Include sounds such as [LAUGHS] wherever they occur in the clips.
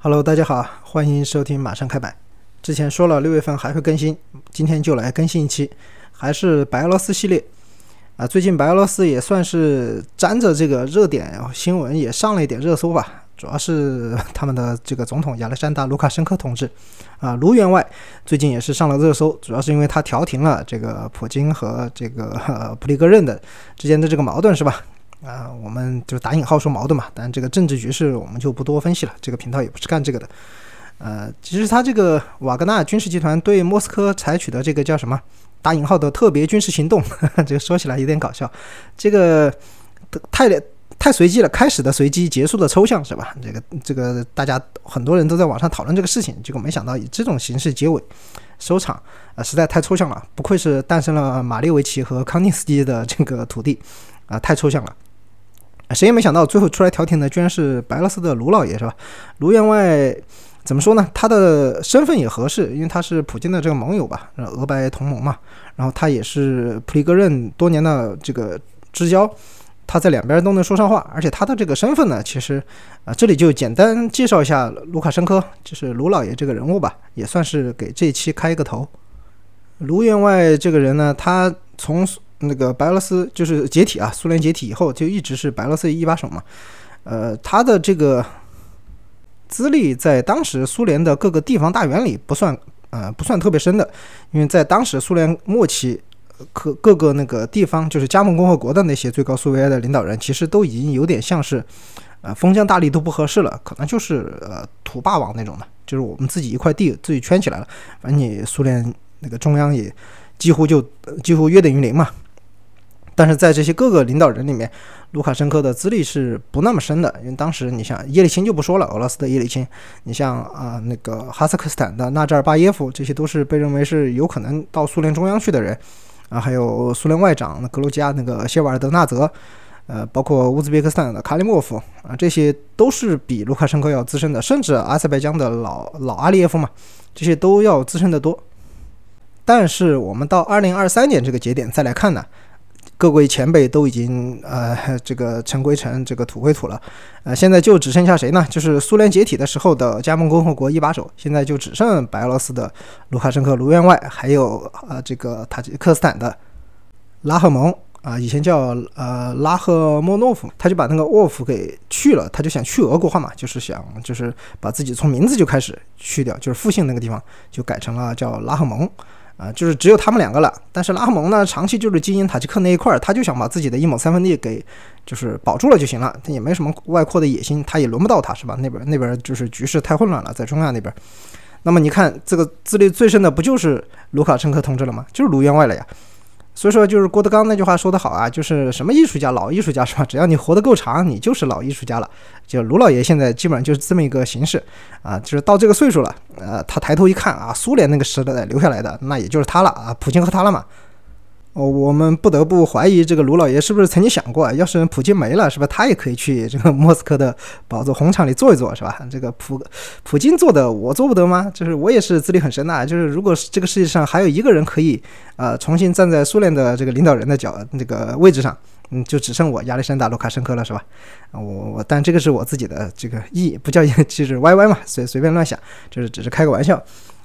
Hello，大家好，欢迎收听马上开摆。之前说了六月份还会更新，今天就来更新一期，还是白俄罗斯系列啊。最近白俄罗斯也算是沾着这个热点新闻，也上了一点热搜吧。主要是 [LAUGHS] 他们的这个总统亚历山大·卢卡申科同志啊，卢员外最近也是上了热搜，主要是因为他调停了这个普京和这个普里戈任的之间的这个矛盾，是吧？啊，我们就打引号说矛盾嘛，但这个政治局势我们就不多分析了，这个频道也不是干这个的。呃，其实他这个瓦格纳军事集团对莫斯科采取的这个叫什么打引号的特别军事行动，[LAUGHS] 这个说起来有点搞笑，这个太太随机了，开始的随机，结束的抽象，是吧？这个这个大家很多人都在网上讨论这个事情，结果没想到以这种形式结尾收场，啊，实在太抽象了，不愧是诞生了马列维奇和康定斯基的这个土地，啊，太抽象了。谁也没想到，最后出来调停的居然是白俄罗斯的卢老爷，是吧？卢员外怎么说呢？他的身份也合适，因为他是普京的这个盟友吧，俄白同盟嘛。然后他也是普里戈任多年的这个知交，他在两边都能说上话。而且他的这个身份呢，其实啊，这里就简单介绍一下卢卡申科，就是卢老爷这个人物吧，也算是给这一期开一个头。卢员外这个人呢，他从那个白俄罗斯就是解体啊，苏联解体以后就一直是白俄罗斯一把手嘛。呃，他的这个资历在当时苏联的各个地方大员里不算呃不算特别深的，因为在当时苏联末期，各各个那个地方就是加盟共和国的那些最高苏维埃的领导人，其实都已经有点像是呃封疆大吏都不合适了，可能就是呃土霸王那种的，就是我们自己一块地自己圈起来了，反正你苏联那个中央也几乎就几乎约等于零嘛。但是在这些各个领导人里面，卢卡申科的资历是不那么深的，因为当时你像叶利钦就不说了，俄罗斯的叶利钦，你像啊那个哈萨克斯坦的纳扎尔巴耶夫，这些都是被认为是有可能到苏联中央去的人，啊，还有苏联外长格鲁吉亚那个谢瓦尔德纳泽，呃，包括乌兹别克斯坦的卡里莫夫，啊，这些都是比卢卡申科要资深的，甚至阿塞拜疆的老老阿列耶夫嘛，这些都要资深的多。但是我们到二零二三年这个节点再来看呢？各位前辈都已经呃，[LAUGHS] 这个尘归尘，这个土归土了，呃，现在就只剩下谁呢？就是苏联解体的时候的加盟共和国一把手，现在就只剩白俄罗斯的卢卡申科卢员外，还有呃这个塔吉克斯坦的拉赫蒙啊，以前叫呃拉赫莫诺夫，他就把那个沃夫给去了，他就想去俄国化嘛，就是想就是把自己从名字就开始去掉，就是复姓那个地方就改成了叫拉赫蒙。啊，就是只有他们两个了。但是拉蒙呢，长期就是经营塔吉克那一块儿，他就想把自己的一亩三分地给就是保住了就行了，他也没什么外扩的野心，他也轮不到他，是吧？那边那边就是局势太混乱了，在中亚那边。那么你看，这个资历最深的不就是卢卡申科同志了吗？就是卢员外了呀。所以说，就是郭德纲那句话说得好啊，就是什么艺术家，老艺术家是吧？只要你活得够长，你就是老艺术家了。就卢老爷现在基本上就是这么一个形式啊，就是到这个岁数了，呃，他抬头一看啊，苏联那个时代留下来的，那也就是他了啊，普京和他了嘛。哦，我们不得不怀疑这个卢老爷是不是曾经想过，要是普京没了，是吧他也可以去这个莫斯科的宝座红场里坐一坐，是吧？这个普普京做的，我做不得吗？就是我也是资历很深的，就是如果这个世界上还有一个人可以，呃，重新站在苏联的这个领导人的角那个位置上，嗯，就只剩我亚历山大·卢卡申科了，是吧？我我，但这个是我自己的这个意，不叫意就是歪歪嘛，随随便乱想，就是只是开个玩笑。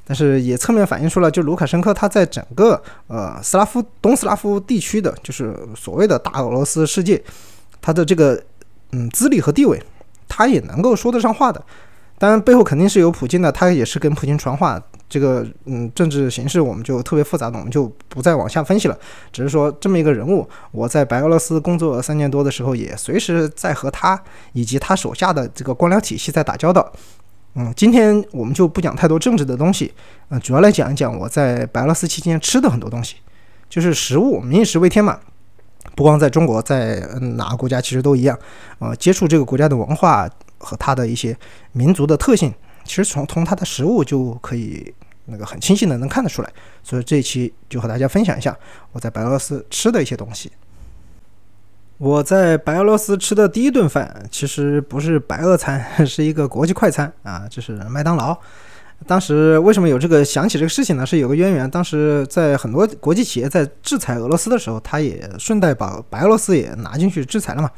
但是也侧面反映出了，就卢卡申科他在整个呃斯拉夫东斯拉夫地区的，就是所谓的大俄罗斯世界，他的这个嗯资历和地位，他也能够说得上话的。当然背后肯定是有普京的，他也是跟普京传话。这个嗯政治形势我们就特别复杂的，我们就不再往下分析了。只是说这么一个人物，我在白俄罗斯工作三年多的时候，也随时在和他以及他手下的这个官僚体系在打交道。嗯，今天我们就不讲太多政治的东西，嗯，主要来讲一讲我在白俄罗斯期间吃的很多东西，就是食物，民以食为天嘛。不光在中国，在哪个国家其实都一样。呃，接触这个国家的文化和它的一些民族的特性，其实从从它的食物就可以那个很清晰的能看得出来。所以这一期就和大家分享一下我在白俄罗斯吃的一些东西。我在白俄罗斯吃的第一顿饭，其实不是白俄餐，[LAUGHS] 是一个国际快餐啊，就是麦当劳。当时为什么有这个想起这个事情呢？是有个渊源。当时在很多国际企业在制裁俄罗斯的时候，他也顺带把白俄罗斯也拿进去制裁了嘛。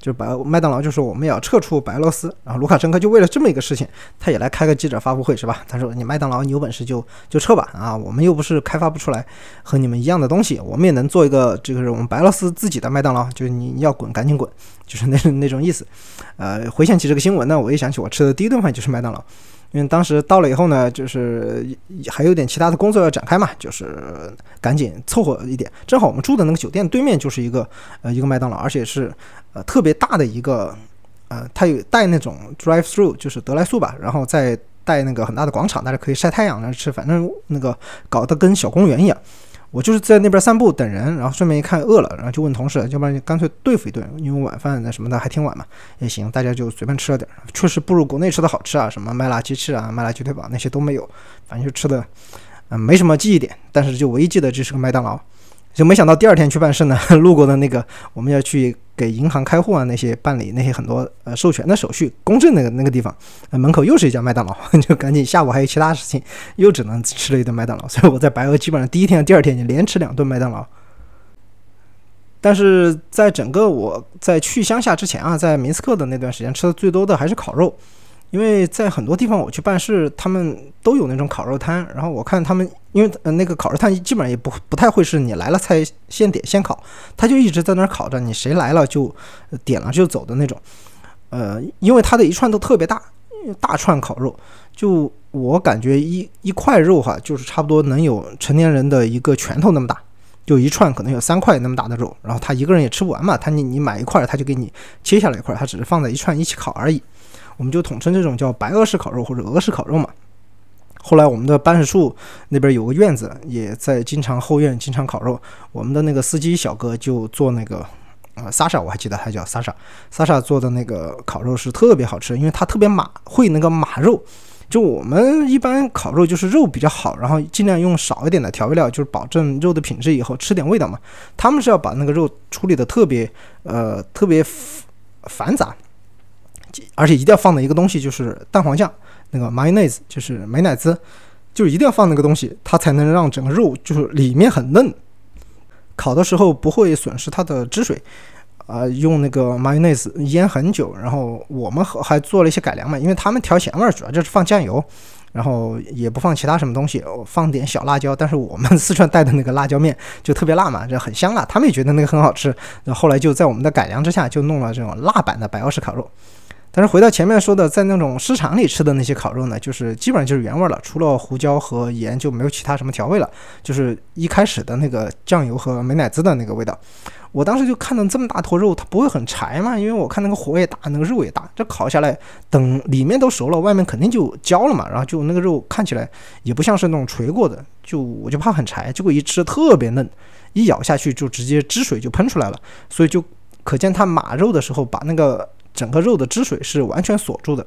就白麦当劳就说我们要撤出白俄罗斯，然后卢卡申科就为了这么一个事情，他也来开个记者发布会是吧？他说你麦当劳你有本事就就撤吧啊，我们又不是开发不出来和你们一样的东西，我们也能做一个这个是我们白俄罗斯自己的麦当劳，就是你要滚赶紧滚，就是那那种意思。呃，回想起这个新闻呢，我一想起我吃的第一顿饭就是麦当劳。因为当时到了以后呢，就是还有点其他的工作要展开嘛，就是赶紧凑合一点。正好我们住的那个酒店对面就是一个呃一个麦当劳，而且是呃特别大的一个呃，它有带那种 drive through，就是德来速吧，然后再带那个很大的广场，大家可以晒太阳那吃，反正那个搞得跟小公园一样。我就是在那边散步等人，然后顺便一看饿了，然后就问同事，要不然你干脆对付一顿，因为晚饭那什么的还挺晚嘛，也行，大家就随便吃了点，确实不如国内吃的好吃啊，什么麦辣鸡翅啊、麦辣鸡腿堡那些都没有，反正就吃的，嗯，没什么记忆点，但是就唯一记得这是个麦当劳。就没想到第二天去办事呢，[LAUGHS] 路过的那个我们要去给银行开户啊，那些办理那些很多呃授权的手续、公证那个那个地方，门口又是一家麦当劳，[LAUGHS] 就赶紧下午还有其他事情，又只能吃了一顿麦当劳。所以我在白俄基本上第一天、第二天就连吃两顿麦当劳。但是在整个我在去乡下之前啊，在明斯克的那段时间吃的最多的还是烤肉。因为在很多地方我去办事，他们都有那种烤肉摊，然后我看他们，因为呃那个烤肉摊基本上也不不太会是你来了才现点现烤，他就一直在那儿烤着，你谁来了就点了就走的那种。呃，因为他的一串都特别大，大串烤肉，就我感觉一一块肉哈，就是差不多能有成年人的一个拳头那么大，就一串可能有三块那么大的肉，然后他一个人也吃不完嘛，他你你买一块他就给你切下来一块，他只是放在一串一起烤而已。我们就统称这种叫白俄式烤肉或者俄式烤肉嘛。后来我们的办事处那边有个院子，也在经常后院经常烤肉。我们的那个司机小哥就做那个，呃，萨莎，我还记得他叫萨莎，萨莎做的那个烤肉是特别好吃，因为他特别马会那个马肉。就我们一般烤肉就是肉比较好，然后尽量用少一点的调味料，就是保证肉的品质，以后吃点味道嘛。他们是要把那个肉处理的特别，呃，特别繁杂。而且一定要放的一个东西就是蛋黄酱，那个 mayonnaise 就是美乃滋，就是一定要放那个东西，它才能让整个肉就是里面很嫩，烤的时候不会损失它的汁水。啊，用那个 mayonnaise 腌很久，然后我们还做了一些改良嘛，因为他们调咸味儿主要就是放酱油，然后也不放其他什么东西，放点小辣椒。但是我们四川带的那个辣椒面就特别辣嘛，就很香辣，他们也觉得那个很好吃。那后来就在我们的改良之下，就弄了这种辣版的白俄式烤肉。但是回到前面说的，在那种市场里吃的那些烤肉呢，就是基本上就是原味了，除了胡椒和盐就没有其他什么调味了，就是一开始的那个酱油和美乃滋的那个味道。我当时就看到这么大坨肉，它不会很柴嘛？因为我看那个火也大，那个肉也大，这烤下来等里面都熟了，外面肯定就焦了嘛。然后就那个肉看起来也不像是那种锤过的，就我就怕很柴。结果一吃特别嫩，一咬下去就直接汁水就喷出来了，所以就可见它码肉的时候把那个。整个肉的汁水是完全锁住的。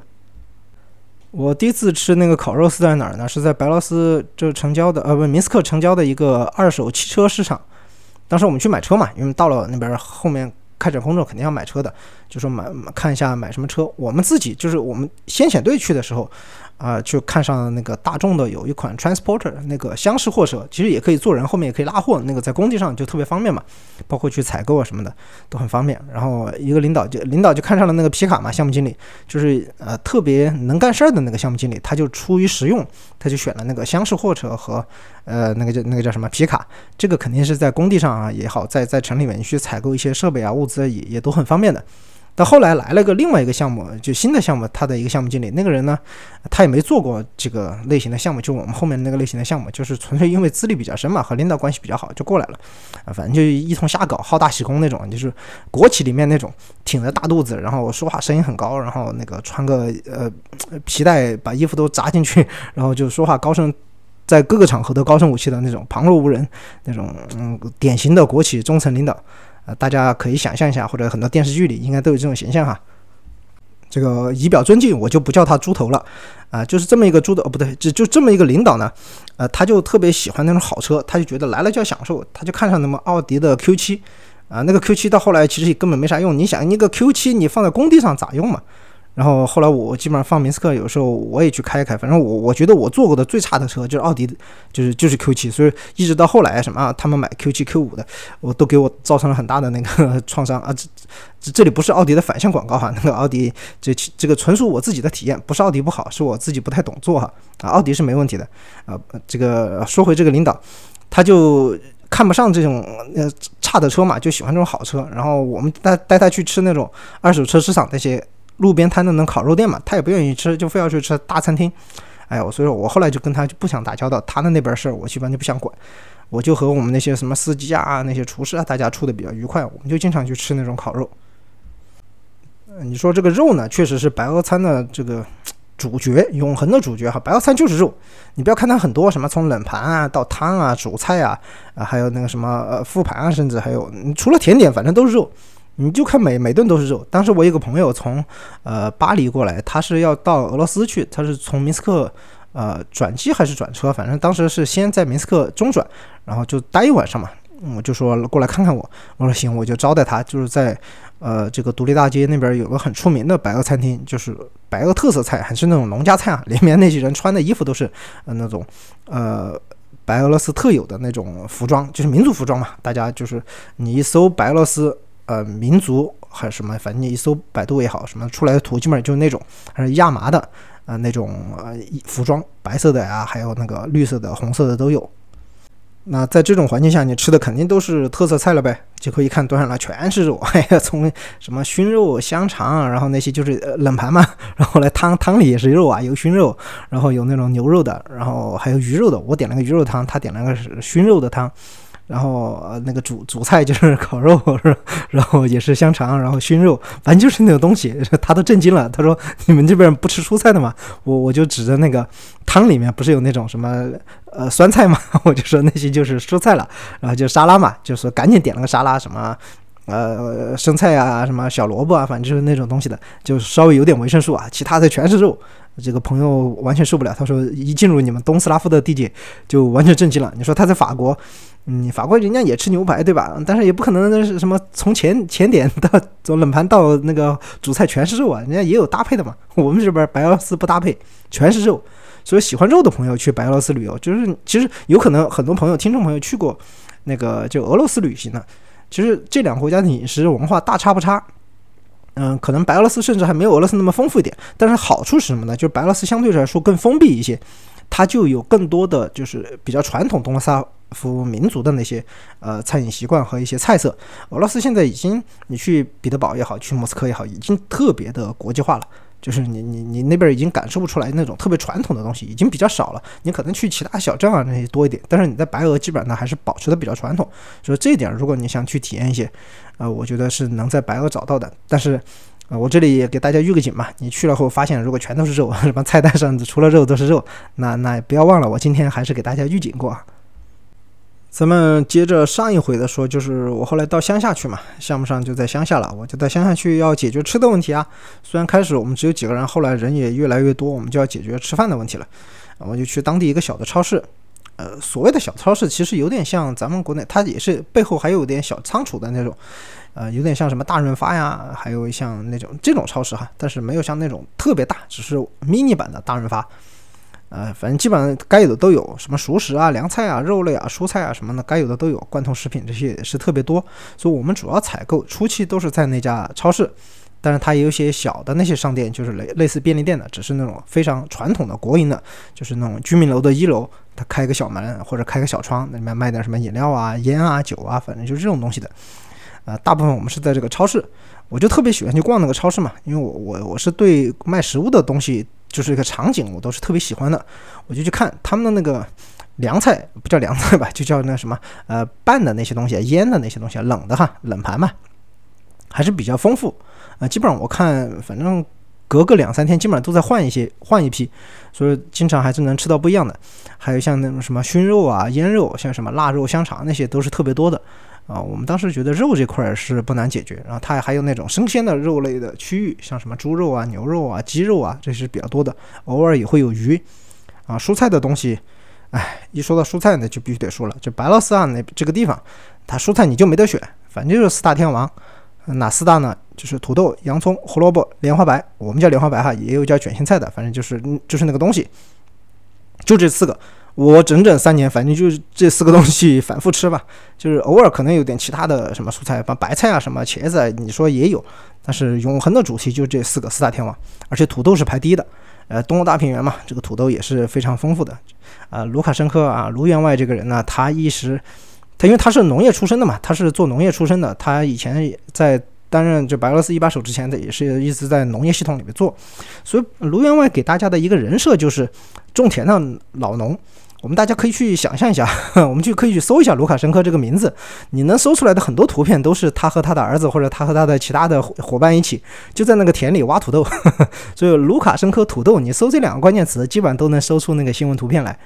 我第一次吃那个烤肉是在哪儿呢？是在白罗斯这城郊的，呃，不，明斯克城郊的一个二手汽车市场。当时我们去买车嘛，因为到了那边后面开展工作肯定要买车的，就说买看一下买什么车。我们自己就是我们先遣队去的时候。啊，就看上那个大众的有一款 transporter，那个厢式货车，其实也可以坐人，后面也可以拉货，那个在工地上就特别方便嘛，包括去采购啊什么的都很方便。然后一个领导就领导就看上了那个皮卡嘛，项目经理就是呃特别能干事儿的那个项目经理，他就出于实用，他就选了那个厢式货车和呃那个叫那个叫什么皮卡，这个肯定是在工地上啊也好，在在城里面去采购一些设备啊物资也也都很方便的。到后来来了个另外一个项目，就新的项目，他的一个项目经理，那个人呢，他也没做过这个类型的项目，就我们后面那个类型的项目，就是纯粹因为资历比较深嘛，和领导关系比较好，就过来了，啊，反正就一通瞎搞，好大喜功那种，就是国企里面那种挺着大肚子，然后说话声音很高，然后那个穿个呃皮带把衣服都扎进去，然后就说话高声，在各个场合都高声武器的那种，旁若无人那种，嗯，典型的国企中层领导。啊，大家可以想象一下，或者很多电视剧里应该都有这种形象哈。这个以表尊敬，我就不叫他猪头了啊，就是这么一个猪头，哦不对，就就这么一个领导呢，呃，他就特别喜欢那种好车，他就觉得来了就要享受，他就看上那么奥迪的 Q 七啊，那个 Q 七到后来其实也根本没啥用，你想那个 Q 七你放在工地上咋用嘛？然后后来我基本上放明斯克，有时候我也去开一开。反正我我觉得我坐过的最差的车就是奥迪，就是就是 Q7。所以一直到后来什么他们买 Q7、Q5 的，我都给我造成了很大的那个创伤啊！这这这里不是奥迪的反向广告哈，那个奥迪这这个纯属我自己的体验，不是奥迪不好，是我自己不太懂做哈啊！奥迪是没问题的啊。这个说回这个领导，他就看不上这种呃差的车嘛，就喜欢这种好车。然后我们带带他去吃那种二手车市场那些。路边摊的那烤肉店嘛，他也不愿意吃，就非要去吃大餐厅。哎呀，所以说我后来就跟他就不想打交道，他的那边事儿我基本上就不想管。我就和我们那些什么司机啊、那些厨师啊，大家处的比较愉快，我们就经常去吃那种烤肉。你说这个肉呢，确实是白俄餐的这个主角，永恒的主角哈。白俄餐就是肉，你不要看它很多什么从冷盘啊到汤啊、主菜啊啊，还有那个什么呃副盘啊，甚至还有除了甜点，反正都是肉。你就看每每顿都是肉。当时我有个朋友从呃巴黎过来，他是要到俄罗斯去，他是从明斯克呃转机还是转车，反正当时是先在明斯克中转，然后就待一晚上嘛。我就说过来看看我，我说行，我就招待他，就是在呃这个独立大街那边有个很出名的白俄餐厅，就是白俄特色菜，还是那种农家菜啊，里面那些人穿的衣服都是呃那种呃白俄罗斯特有的那种服装，就是民族服装嘛。大家就是你一搜白俄罗斯。呃，民族还是什么，反正你一搜百度也好，什么出来的图基本就是那种，还是亚麻的，呃，那种呃服装，白色的呀，还有那个绿色的、红色的都有。那在这种环境下，你吃的肯定都是特色菜了呗。结果一看端上来全是肉，哎呀，从什么熏肉、香肠，然后那些就是冷盘嘛，然后来汤汤里也是肉啊，有熏肉，然后有那种牛肉的，然后还有鱼肉的。我点了个鱼肉汤，他点了个熏肉的汤。然后，那个主主菜就是烤肉，是然后也是香肠，然后熏肉，反正就是那种东西，他都震惊了。他说：“你们这边不吃蔬菜的吗？”我我就指着那个汤里面不是有那种什么呃酸菜吗？[LAUGHS] 我就说那些就是蔬菜了。然后就沙拉嘛，就说赶紧点了个沙拉，什么呃生菜啊，什么小萝卜啊，反正就是那种东西的，就稍微有点维生素啊，其他的全是肉。这个朋友完全受不了，他说一进入你们东斯拉夫的地界就完全震惊了。你说他在法国。嗯，法国人家也吃牛排，对吧？但是也不可能那是什么从前前点到从冷盘到那个主菜全是肉啊，人家也有搭配的嘛。我们这边白俄罗斯不搭配，全是肉。所以喜欢肉的朋友去白俄罗斯旅游，就是其实有可能很多朋友听众朋友去过那个就俄罗斯旅行的，其实这两个国家的饮食文化大差不差。嗯，可能白俄罗斯甚至还没有俄罗斯那么丰富一点，但是好处是什么呢？就是白俄罗斯相对来说更封闭一些，它就有更多的就是比较传统东斯拉。夫民族的那些呃餐饮习惯和一些菜色，俄罗斯现在已经你去彼得堡也好，去莫斯科也好，已经特别的国际化了。就是你你你那边已经感受不出来那种特别传统的东西，已经比较少了。你可能去其他小镇啊那些多一点，但是你在白俄基本上还是保持的比较传统。所以这一点，如果你想去体验一些，呃，我觉得是能在白俄找到的。但是，呃，我这里也给大家预个警嘛，你去了后发现如果全都是肉，[LAUGHS] 什么菜单上除了肉都是肉，那那不要忘了，我今天还是给大家预警过。咱们接着上一回的说，就是我后来到乡下去嘛，项目上就在乡下了，我就在乡下去要解决吃的问题啊。虽然开始我们只有几个人，后来人也越来越多，我们就要解决吃饭的问题了。我就去当地一个小的超市，呃，所谓的小超市其实有点像咱们国内，它也是背后还有点小仓储的那种，呃，有点像什么大润发呀，还有像那种这种超市哈，但是没有像那种特别大，只是 mini 版的大润发。呃，反正基本上该有的都有，什么熟食啊、凉菜啊、肉类啊、蔬菜啊什么的，该有的都有。罐头食品这些也是特别多，所以我们主要采购初期都是在那家超市，但是它也有些小的那些商店，就是类类似便利店的，只是那种非常传统的国营的，就是那种居民楼的一楼，它开个小门或者开个小窗，那里面卖点什么饮料啊、烟啊、酒啊，反正就是这种东西的。呃，大部分我们是在这个超市，我就特别喜欢去逛那个超市嘛，因为我我我是对卖食物的东西。就是一个场景，我都是特别喜欢的，我就去看他们的那个凉菜，不叫凉菜吧，就叫那什么呃拌的那些东西，腌的那些东西，冷的哈，冷盘嘛，还是比较丰富啊。基本上我看，反正隔个两三天，基本上都在换一些，换一批，所以经常还是能吃到不一样的。还有像那种什么熏肉啊、腌肉，像什么腊肉、香肠那些，都是特别多的。啊，我们当时觉得肉这块是不难解决，然后它还有那种生鲜的肉类的区域，像什么猪肉啊、牛肉啊、鸡肉啊，这是比较多的，偶尔也会有鱼。啊，蔬菜的东西，哎，一说到蔬菜呢，就必须得说了，就白罗斯啊那这个地方，它蔬菜你就没得选，反正就是四大天王，哪四大呢？就是土豆、洋葱、胡萝卜、莲花白，我们叫莲花白哈，也有叫卷心菜的，反正就是就是那个东西，就这四个。我整整三年，反正就是这四个东西反复吃吧，[LAUGHS] 就是偶尔可能有点其他的什么蔬菜，把白菜啊、什么茄子，啊，你说也有，但是永恒的主题就这四个四大天王，而且土豆是排第一的。呃，东欧大平原嘛，这个土豆也是非常丰富的。啊，卢卡申科啊，卢员外这个人呢，他一时，他因为他是农业出身的嘛，他是做农业出身的，他以前在担任就白俄罗斯一把手之前的，也是一直在农业系统里面做，所以卢员外给大家的一个人设就是种田的老农。我们大家可以去想象一下，[LAUGHS] 我们就可以去搜一下卢卡申科这个名字，你能搜出来的很多图片都是他和他的儿子，或者他和他的其他的伙伴一起就在那个田里挖土豆。[LAUGHS] 所以卢卡申科土豆，你搜这两个关键词，基本上都能搜出那个新闻图片来。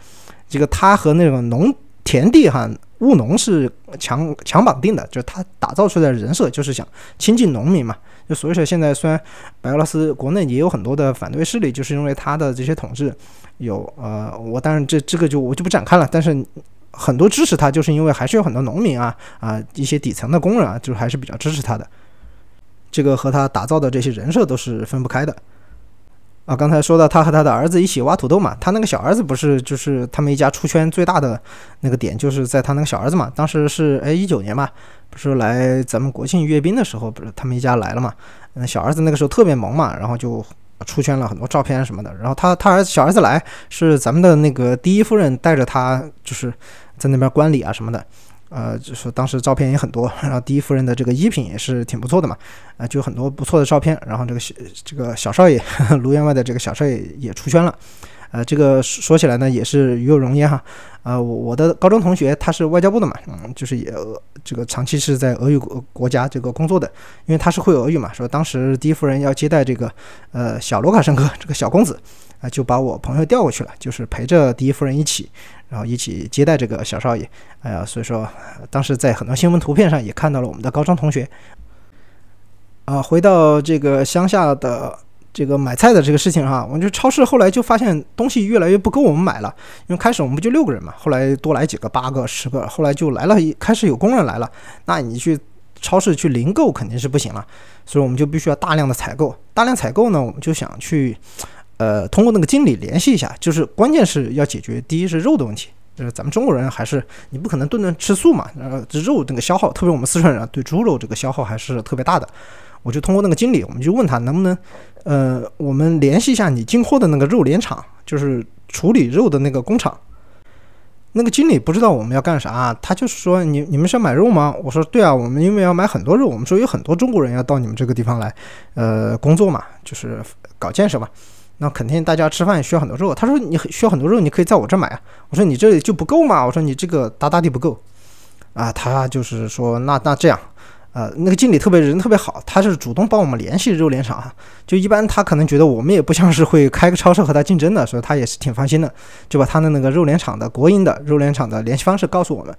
这个他和那种农田地哈务农是强强绑定的，就是他打造出来的人设就是想亲近农民嘛。就所以说现在虽然白俄罗斯国内也有很多的反对势力，就是因为他的这些统治。有呃，我当然这这个就我就不展开了。但是很多支持他，就是因为还是有很多农民啊啊一些底层的工人啊，就是还是比较支持他的。这个和他打造的这些人设都是分不开的啊。刚才说到他和他的儿子一起挖土豆嘛，他那个小儿子不是就是他们一家出圈最大的那个点，就是在他那个小儿子嘛。当时是哎一九年嘛，不是来咱们国庆阅兵的时候，不是他们一家来了嘛。那小儿子那个时候特别萌嘛，然后就。出圈了很多照片什么的，然后他他儿子小儿子来是咱们的那个第一夫人带着他，就是在那边观礼啊什么的，呃，就是当时照片也很多，[LAUGHS] 然后第一夫人的这个衣品也是挺不错的嘛，啊，就很多不错的照片，然后这个小这个小少爷卢员外的这个小少爷也出圈了。呃，这个说起来呢，也是与有荣焉哈。呃，我我的高中同学他是外交部的嘛，嗯，就是也这个长期是在俄语国国家这个工作的，因为他是会俄语嘛。说当时第一夫人要接待这个呃小卢卡申科这个小公子，啊，就把我朋友调过去了，就是陪着第一夫人一起，然后一起接待这个小少爷。哎呀，所以说当时在很多新闻图片上也看到了我们的高中同学。啊，回到这个乡下的。这个买菜的这个事情哈，我们就超市后来就发现东西越来越不够我们买了，因为开始我们不就六个人嘛，后来多来几个，八个、十个，后来就来了，开始有工人来了，那你去超市去零购肯定是不行了，所以我们就必须要大量的采购，大量采购呢，我们就想去，呃，通过那个经理联系一下，就是关键是要解决第一是肉的问题，就是咱们中国人还是你不可能顿顿吃素嘛，呃，这肉那个消耗，特别我们四川人对猪肉这个消耗还是特别大的。我就通过那个经理，我们就问他能不能，呃，我们联系一下你进货的那个肉联厂，就是处理肉的那个工厂。那个经理不知道我们要干啥，他就是说你你们是要买肉吗？我说对啊，我们因为要买很多肉，我们说有很多中国人要到你们这个地方来，呃，工作嘛，就是搞建设嘛，那肯定大家吃饭也需要很多肉。他说你需要很多肉，你可以在我这买啊。我说你这里就不够嘛？我说你这个大大地不够啊。他就是说那那这样。呃，那个经理特别人特别好，他是主动帮我们联系肉联厂哈。就一般他可能觉得我们也不像是会开个超市和他竞争的，所以他也是挺放心的，就把他的那个肉联厂的国营的肉联厂的联系方式告诉我们。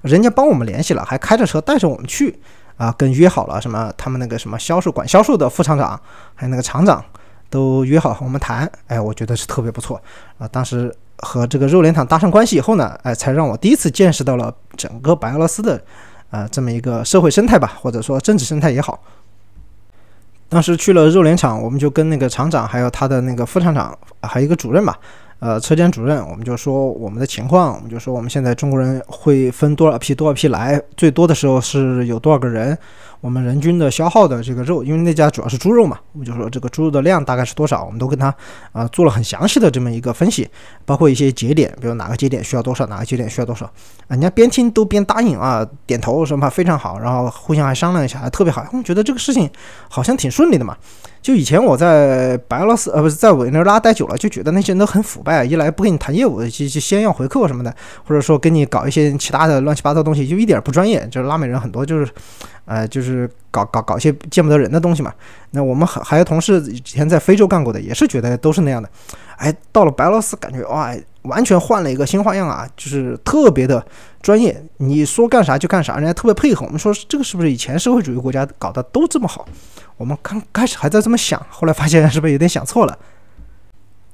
人家帮我们联系了，还开着车带着我们去啊，跟约好了什么，他们那个什么销售管销售的副厂长，还有那个厂长都约好和我们谈。哎，我觉得是特别不错啊。当时和这个肉联厂搭上关系以后呢，哎，才让我第一次见识到了整个白俄罗斯的。啊，这么一个社会生态吧，或者说政治生态也好。当时去了肉联厂，我们就跟那个厂长，还有他的那个副厂长，还有一个主任吧。呃，车间主任，我们就说我们的情况，我们就说我们现在中国人会分多少批多少批来，最多的时候是有多少个人，我们人均的消耗的这个肉，因为那家主要是猪肉嘛，我们就说这个猪肉的量大概是多少，我们都跟他啊做了很详细的这么一个分析，包括一些节点，比如哪个节点需要多少，哪个节点需要多少，人家边听都边答应啊，点头什么非常好，然后互相还商量一下，还特别好，我们觉得这个事情好像挺顺利的嘛。就以前我在白俄罗斯，呃，不是在委内瑞拉待久了，就觉得那些人都很腐败，一来不跟你谈业务，就就先要回扣什么的，或者说跟你搞一些其他的乱七八糟东西，就一点不专业。就是拉美人很多就是，呃，就是搞搞搞些见不得人的东西嘛。那我们还还有同事以前在非洲干过的，也是觉得都是那样的。哎，到了白俄罗斯，感觉哇，完全换了一个新花样啊，就是特别的专业。你说干啥就干啥，人家特别配合。我们说这个是不是以前社会主义国家搞的都这么好？我们刚开始还在这么想，后来发现是不是有点想错了？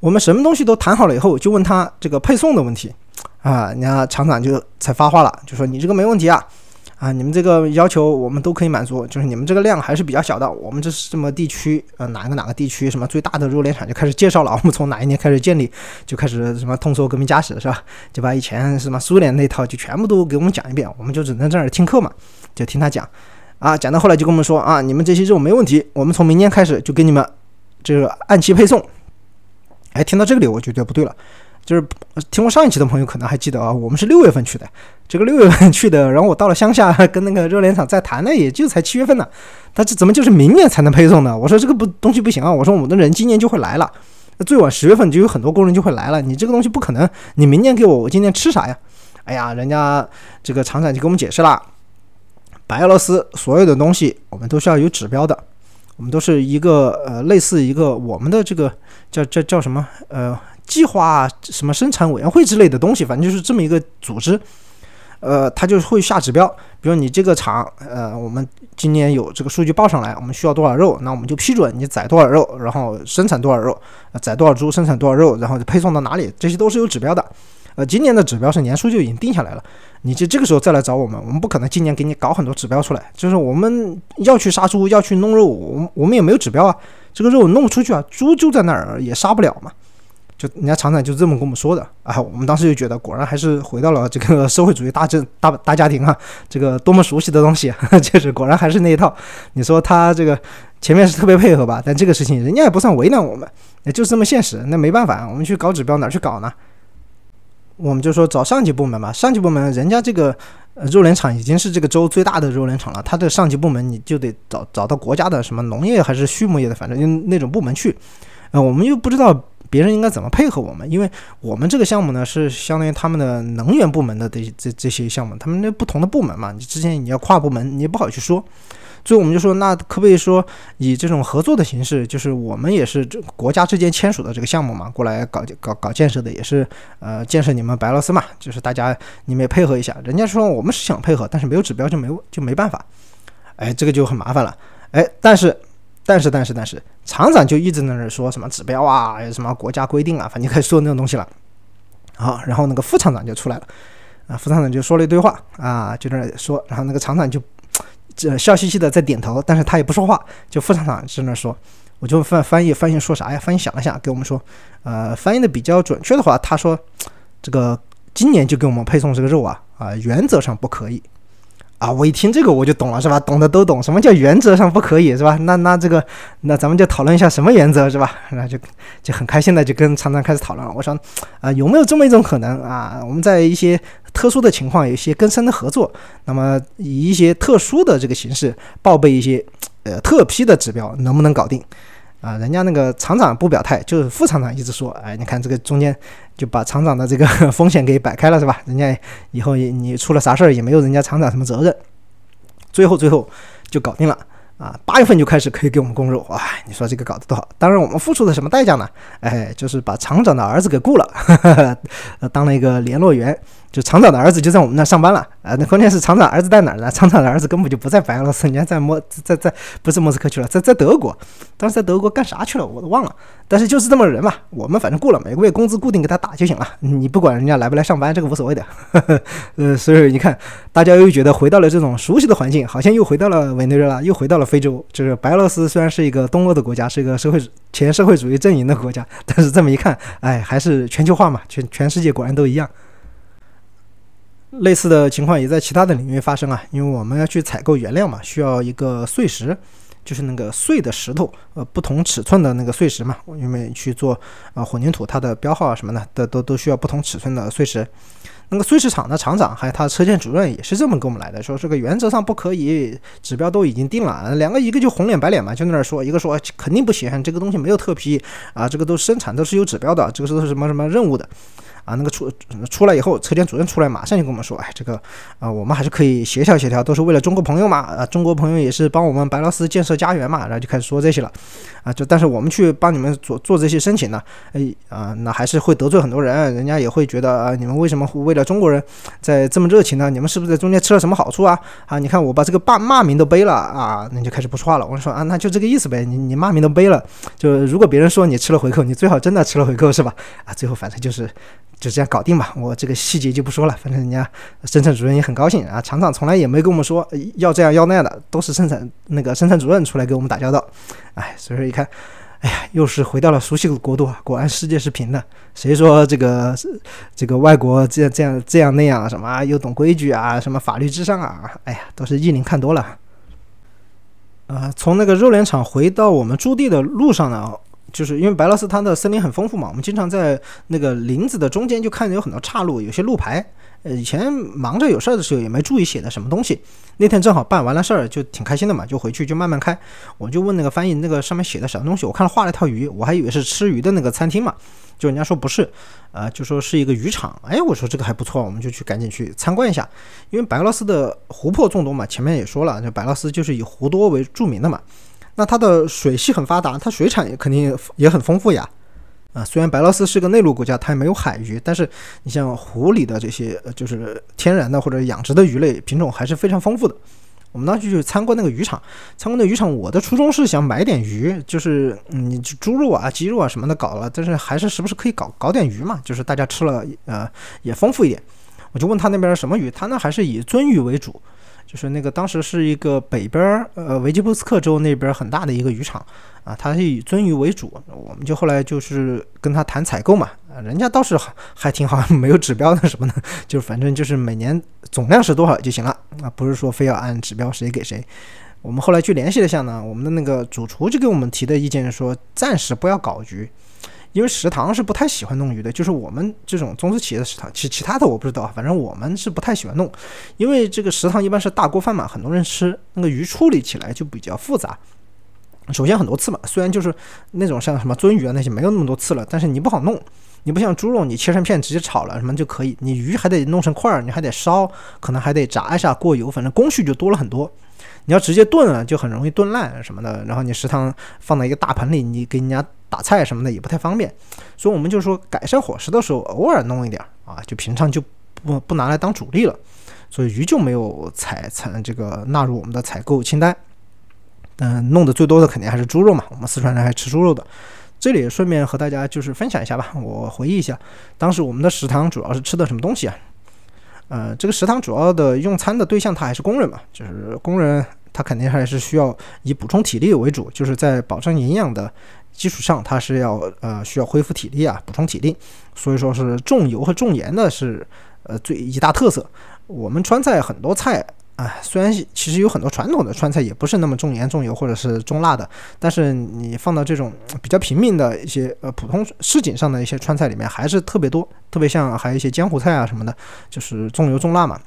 我们什么东西都谈好了以后，就问他这个配送的问题啊，人家厂长就才发话了，就说你这个没问题啊，啊，你们这个要求我们都可以满足，就是你们这个量还是比较小的。我们这是什么地区？呃，哪个哪个地区什么最大的肉联厂就开始介绍了。我们从哪一年开始建立，就开始什么通缩革命家史是吧？就把以前什么苏联那套就全部都给我们讲一遍，我们就只能在那儿听课嘛，就听他讲。啊，讲到后来就跟我们说啊，你们这些肉没问题，我们从明年开始就给你们这个按期配送。哎，听到这里我就觉得不对了。就是听过上一期的朋友可能还记得啊，我们是六月份去的，这个六月份 [LAUGHS] 去的，然后我到了乡下跟那个热联厂再谈呢，也就才七月份呢，他这怎么就是明年才能配送呢？我说这个不东西不行啊，我说我们的人今年就会来了，那最晚十月份就有很多工人就会来了，你这个东西不可能，你明年给我，我今年吃啥呀？哎呀，人家这个厂长就给我们解释了，白俄罗斯所有的东西我们都是要有指标的，我们都是一个呃类似一个我们的这个叫叫叫什么呃。计划什么生产委员会之类的东西，反正就是这么一个组织，呃，他就会下指标，比如你这个厂，呃，我们今年有这个数据报上来，我们需要多少肉，那我们就批准你宰多少肉，然后生产多少肉，宰多少猪，生产多少肉，然后配送到哪里，这些都是有指标的。呃，今年的指标是年初就已经定下来了，你就这个时候再来找我们，我们不可能今年给你搞很多指标出来，就是我们要去杀猪，要去弄肉，我我们也没有指标啊，这个肉弄不出去啊，猪就在那儿也杀不了嘛。就人家厂长就这么跟我们说的啊，我们当时就觉得果然还是回到了这个社会主义大政大大家庭啊，这个多么熟悉的东西，[LAUGHS] 确实果然还是那一套。你说他这个前面是特别配合吧，但这个事情人家也不算为难我们，也就是这么现实。那没办法，我们去搞指标哪去搞呢？我们就说找上级部门吧，上级部门人家这个肉联厂已经是这个州最大的肉联厂了，他的上级部门你就得找找到国家的什么农业还是畜牧业的，反正就那种部门去。呃，我们又不知道。别人应该怎么配合我们？因为我们这个项目呢，是相当于他们的能源部门的这这这些项目，他们那不同的部门嘛，你之前你要跨部门，你也不好去说。所以我们就说，那可不可以说以这种合作的形式，就是我们也是这国家之间签署的这个项目嘛，过来搞搞搞建设的，也是呃建设你们白俄罗斯嘛，就是大家你们也配合一下。人家说我们是想配合，但是没有指标就没就没办法。哎，这个就很麻烦了。哎，但是。但是但是但是，厂长就一直在那说什么指标啊，什么国家规定啊，反正开始说那种东西了。好，然后那个副厂长就出来了，啊，副厂长就说了一堆话啊，就在那说，然后那个厂长就这笑嘻嘻的在点头，但是他也不说话，就副厂长在那说，我就翻翻译翻译说啥呀？翻译想了想，给我们说，呃，翻译的比较准确的话，他说这个今年就给我们配送这个肉啊，啊，原则上不可以。啊，我一听这个我就懂了，是吧？懂的都懂，什么叫原则上不可以，是吧？那那这个，那咱们就讨论一下什么原则，是吧？[LAUGHS] 那就就很开心的就跟厂长开始讨论了。我说，啊，有没有这么一种可能啊？我们在一些特殊的情况，有一些更深的合作，那么以一些特殊的这个形式报备一些呃特批的指标，能不能搞定？啊，人家那个厂长不表态，就是副厂长一直说，哎，你看这个中间就把厂长的这个 [LAUGHS] 风险给摆开了，是吧？人家以后也你出了啥事儿也没有人家厂长什么责任，最后最后就搞定了。啊，八月份就开始可以给我们供肉，哇！你说这个搞得多好？当然，我们付出的什么代价呢？哎，就是把厂长的儿子给雇了，[LAUGHS] 当了一个联络员，就厂长的儿子就在我们那上班了。啊，那关键是厂长儿子在哪儿呢？厂长的儿子根本就不在白俄罗斯，人家在莫在在不是莫斯科去了，在在德国。当时在德国干啥去了？我都忘了。但是就是这么人嘛，我们反正雇了，每个月工资固定给他打就行了。你不管人家来不来上班，这个无所谓的。[LAUGHS] 呃，所以你看，大家又觉得回到了这种熟悉的环境，好像又回到了委内瑞拉，又回到了。非洲就是白俄罗斯，虽然是一个东欧的国家，是一个社会前社会主义阵营的国家，但是这么一看，哎，还是全球化嘛，全全世界果然都一样。类似的情况也在其他的领域发生啊，因为我们要去采购原料嘛，需要一个碎石，就是那个碎的石头，呃，不同尺寸的那个碎石嘛，因为去做啊混凝土，它的标号啊什么的，都都都需要不同尺寸的碎石。那个碎石厂的厂长还有他车间主任也是这么跟我们来的，说这个原则上不可以，指标都已经定了。两个一个就红脸白脸嘛，就在那说，一个说肯定不行，这个东西没有特批啊，这个都生产都是有指标的，这个都是什么什么任务的。啊，那个出出来以后，车间主任出来马上就跟我们说，哎，这个啊，我们还是可以协调协调，都是为了中国朋友嘛，啊，中国朋友也是帮我们白罗斯建设家园嘛，然后就开始说这些了，啊，就但是我们去帮你们做做这些申请呢，哎，啊，那还是会得罪很多人，人家也会觉得啊，你们为什么为了中国人在这么热情呢？你们是不是在中间吃了什么好处啊？啊，你看我把这个骂骂名都背了啊，那就开始不说话了。我说啊，那就这个意思呗，你你骂名都背了，就如果别人说你吃了回扣，你最好真的吃了回扣是吧？啊，最后反正就是。就这样搞定吧，我这个细节就不说了，反正人家生产主任也很高兴啊。厂长从来也没跟我们说要这样要那样的，都是生产那个生产主任出来给我们打交道。哎，所以说一看，哎呀，又是回到了熟悉的国度啊！果然世界是平的，谁说这个这个外国这样这样这样那样什么又懂规矩啊，什么法律至上啊？哎呀，都是意林看多了。呃，从那个肉联厂回到我们驻地的路上呢。就是因为白罗斯它的森林很丰富嘛，我们经常在那个林子的中间就看见有很多岔路，有些路牌。呃，以前忙着有事儿的时候也没注意写的什么东西。那天正好办完了事儿，就挺开心的嘛，就回去就慢慢开。我就问那个翻译，那个上面写的什么东西？我看了画了一条鱼，我还以为是吃鱼的那个餐厅嘛，就人家说不是，呃，就说是一个渔场。哎，我说这个还不错，我们就去赶紧去参观一下。因为白罗斯的湖泊众多嘛，前面也说了，就白罗斯就是以湖多为著名的嘛。那它的水系很发达，它水产也肯定也很丰富呀。啊，虽然白罗斯是个内陆国家，它也没有海鱼，但是你像湖里的这些，就是天然的或者养殖的鱼类品种还是非常丰富的。我们当时去参观那个渔场，参观那渔场，我的初衷是想买点鱼，就是嗯，猪肉啊、鸡肉啊什么的搞了，但是还是时不时可以搞搞点鱼嘛，就是大家吃了呃也丰富一点。我就问他那边什么鱼，他那还是以鳟鱼为主。就是那个当时是一个北边儿，呃，维基布斯克州那边很大的一个渔场啊，它是以鳟鱼为主。我们就后来就是跟他谈采购嘛，啊，人家倒是还挺好，[LAUGHS] 没有指标的什么的，[LAUGHS] 就是反正就是每年总量是多少就行了啊，不是说非要按指标谁给谁。我们后来去联系了下呢，我们的那个主厨就给我们提的意见说，暂时不要搞鱼。因为食堂是不太喜欢弄鱼的，就是我们这种中资企业的食堂，其其他的我不知道，反正我们是不太喜欢弄，因为这个食堂一般是大锅饭嘛，很多人吃，那个鱼处理起来就比较复杂。首先很多刺嘛，虽然就是那种像什么鳟鱼啊那些没有那么多刺了，但是你不好弄，你不像猪肉，你切成片直接炒了什么就可以，你鱼还得弄成块儿，你还得烧，可能还得炸一下过油，反正工序就多了很多。你要直接炖了，就很容易炖烂什么的。然后你食堂放在一个大盆里，你给人家打菜什么的也不太方便。所以我们就说改善伙食的时候，偶尔弄一点啊，就平常就不不拿来当主力了。所以鱼就没有采采这个纳入我们的采购清单。嗯，弄的最多的肯定还是猪肉嘛，我们四川人还吃猪肉的。这里顺便和大家就是分享一下吧，我回忆一下，当时我们的食堂主要是吃的什么东西啊？呃，这个食堂主要的用餐的对象他还是工人嘛，就是工人。它肯定还是需要以补充体力为主，就是在保证营养的基础上，它是要呃需要恢复体力啊，补充体力。所以说是重油和重盐的是呃最一大特色。我们川菜很多菜啊，虽然其实有很多传统的川菜也不是那么重盐重油或者是重辣的，但是你放到这种比较平民的一些呃普通市井上的一些川菜里面，还是特别多，特别像还有一些江湖菜啊什么的，就是重油重辣嘛。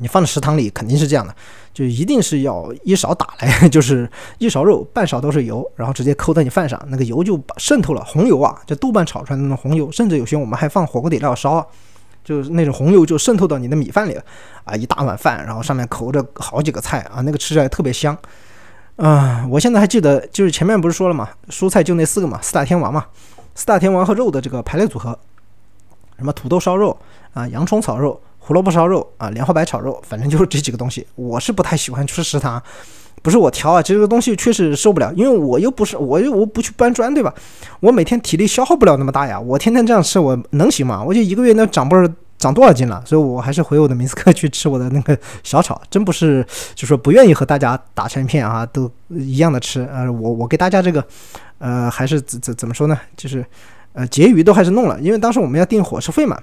你放在食堂里肯定是这样的，就一定是要一勺打来，[LAUGHS] 就是一勺肉，半勺都是油，然后直接扣在你饭上，那个油就渗透了，红油啊，就豆瓣炒出来的那种红油，甚至有些我们还放火锅底料烧啊，就是那种红油就渗透到你的米饭里了啊，一大碗饭，然后上面扣着好几个菜啊，那个吃起来特别香啊。我现在还记得，就是前面不是说了嘛，蔬菜就那四个嘛，四大天王嘛，四大天王和肉的这个排列组合，什么土豆烧肉啊，洋葱炒肉。胡萝卜烧肉啊，莲花白炒肉，反正就是这几个东西。我是不太喜欢吃食堂，不是我挑啊，这个东西确实受不了，因为我又不是我又我不去搬砖，对吧？我每天体力消耗不了那么大呀，我天天这样吃，我能行吗？我就一个月能长不长多少斤了？所以我还是回我的明斯克去吃我的那个小炒，真不是就说不愿意和大家打成一片啊，都一样的吃。呃，我我给大家这个，呃，还是怎怎怎么说呢？就是呃，结余都还是弄了，因为当时我们要订伙食费嘛。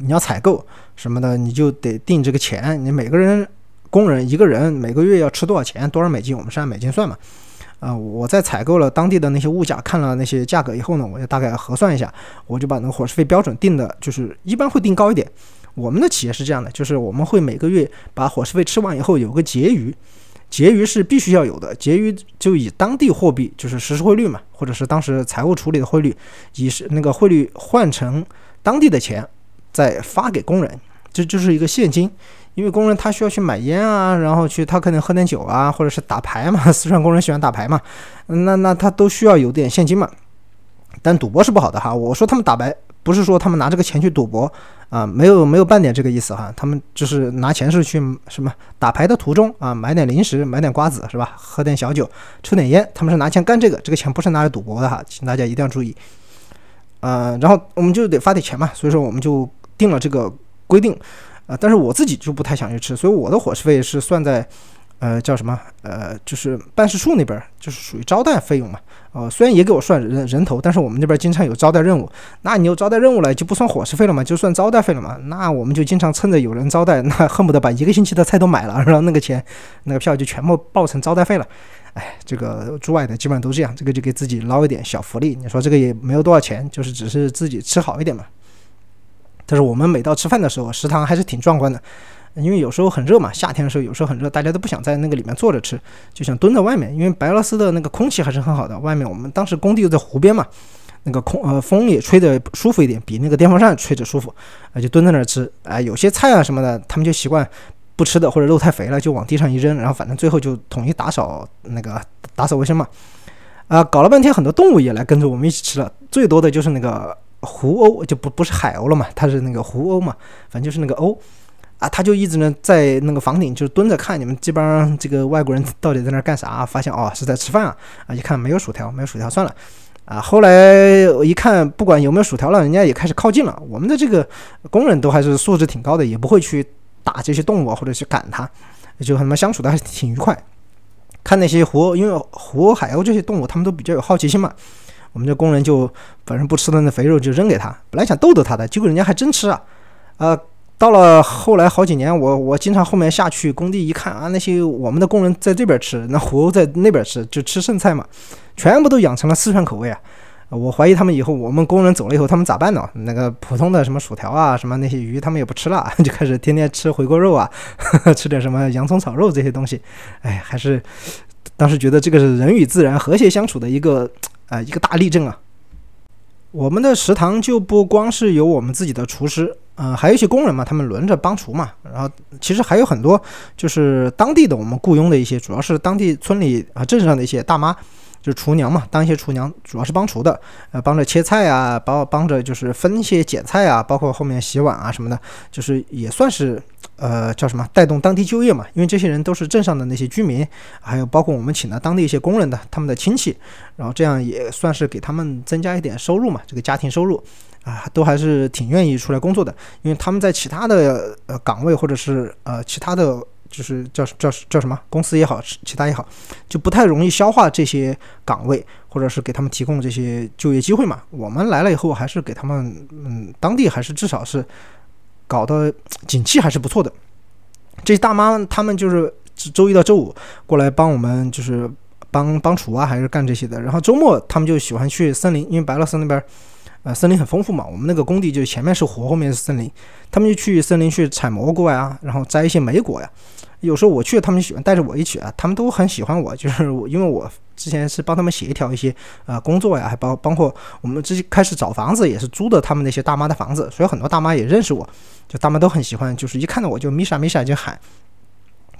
你要采购什么的，你就得定这个钱。你每个人工人一个人每个月要吃多少钱，多少美金？我们是按美金算嘛。啊，我在采购了当地的那些物价，看了那些价格以后呢，我就大概核算一下，我就把那个伙食费标准定的，就是一般会定高一点。我们的企业是这样的，就是我们会每个月把伙食费吃完以后有个结余，结余是必须要有的，结余就以当地货币，就是实时汇率嘛，或者是当时财务处理的汇率，以是那个汇率换成当地的钱。再发给工人，这就是一个现金，因为工人他需要去买烟啊，然后去他可能喝点酒啊，或者是打牌嘛，四川工人喜欢打牌嘛，那那他都需要有点现金嘛。但赌博是不好的哈，我说他们打牌不是说他们拿这个钱去赌博啊，没有没有半点这个意思哈，他们就是拿钱是去什么打牌的途中啊，买点零食，买点瓜子是吧，喝点小酒，抽点烟，他们是拿钱干这个，这个钱不是拿来赌博的哈，请大家一定要注意。呃，然后我们就得发点钱嘛，所以说我们就定了这个规定，啊，但是我自己就不太想去吃，所以我的伙食费是算在。呃，叫什么？呃，就是办事处那边，就是属于招待费用嘛。呃，虽然也给我算人人头，但是我们那边经常有招待任务，那你有招待任务了，就不算伙食费了嘛，就算招待费了嘛。那我们就经常趁着有人招待，[LAUGHS] 那恨不得把一个星期的菜都买了，然后那个钱，那个票就全部报成招待费了。哎，这个驻外的基本上都这样，这个就给自己捞一点小福利。你说这个也没有多少钱，就是只是自己吃好一点嘛。但是我们每到吃饭的时候，食堂还是挺壮观的。因为有时候很热嘛，夏天的时候有时候很热，大家都不想在那个里面坐着吃，就想蹲在外面。因为白俄罗斯的那个空气还是很好的，外面我们当时工地又在湖边嘛，那个空呃风也吹得舒服一点，比那个电风扇吹着舒服，啊就蹲在那儿吃。哎，有些菜啊什么的，他们就习惯不吃的或者肉太肥了就往地上一扔，然后反正最后就统一打扫那个打扫卫生嘛。啊，搞了半天很多动物也来跟着我们一起吃了，最多的就是那个湖鸥，就不不是海鸥了嘛，它是那个湖鸥嘛，反正就是那个鸥。啊，他就一直呢在那个房顶就蹲着看你们这帮这个外国人到底在那儿干啥？发现哦是在吃饭啊！啊，一看没有薯条，没有薯条算了。啊，后来我一看，不管有没有薯条了，人家也开始靠近了。我们的这个工人都还是素质挺高的，也不会去打这些动物或者去赶它，就他妈相处的还是挺愉快。看那些湖，因为湖海鸥这些动物，他们都比较有好奇心嘛。我们这工人就反正不吃的那肥肉就扔给他，本来想逗逗他的，结果人家还真吃啊！啊。到了后来好几年，我我经常后面下去工地一看啊，那些我们的工人在这边吃，那湖鸥在那边吃，就吃剩菜嘛，全部都养成了四川口味啊！我怀疑他们以后我们工人走了以后，他们咋办呢？那个普通的什么薯条啊，什么那些鱼，他们也不吃了，[LAUGHS] 就开始天天吃回锅肉啊，[LAUGHS] 吃点什么洋葱炒肉这些东西。哎，还是当时觉得这个是人与自然和谐相处的一个啊一个大例证啊。我们的食堂就不光是有我们自己的厨师。嗯，还有一些工人嘛，他们轮着帮厨嘛。然后其实还有很多就是当地的我们雇佣的一些，主要是当地村里啊镇上的一些大妈，就厨娘嘛，当一些厨娘，主要是帮厨的，呃，帮着切菜啊，帮帮着就是分一些剪菜啊，包括后面洗碗啊什么的，就是也算是呃叫什么带动当地就业嘛。因为这些人都是镇上的那些居民，还有包括我们请的当地一些工人的他们的亲戚，然后这样也算是给他们增加一点收入嘛，这个家庭收入。啊，都还是挺愿意出来工作的，因为他们在其他的呃岗位或者是呃其他的就是叫叫叫什么公司也好，其他也好，就不太容易消化这些岗位，或者是给他们提供这些就业机会嘛。我们来了以后，还是给他们嗯当地还是至少是搞的景气还是不错的。这些大妈他们就是周一到周五过来帮我们，就是帮帮厨啊，还是干这些的。然后周末他们就喜欢去森林，因为白乐森那边。呃，森林很丰富嘛，我们那个工地就前面是湖，后面是森林，他们就去森林去采蘑菇呀，然后摘一些莓果呀。有时候我去，他们喜欢带着我一起啊，他们都很喜欢我，就是我，因为我之前是帮他们协调一些呃工作呀，还包包括我们之开始找房子也是租的他们那些大妈的房子，所以很多大妈也认识我，就大妈都很喜欢，就是一看到我就米莎米莎就喊，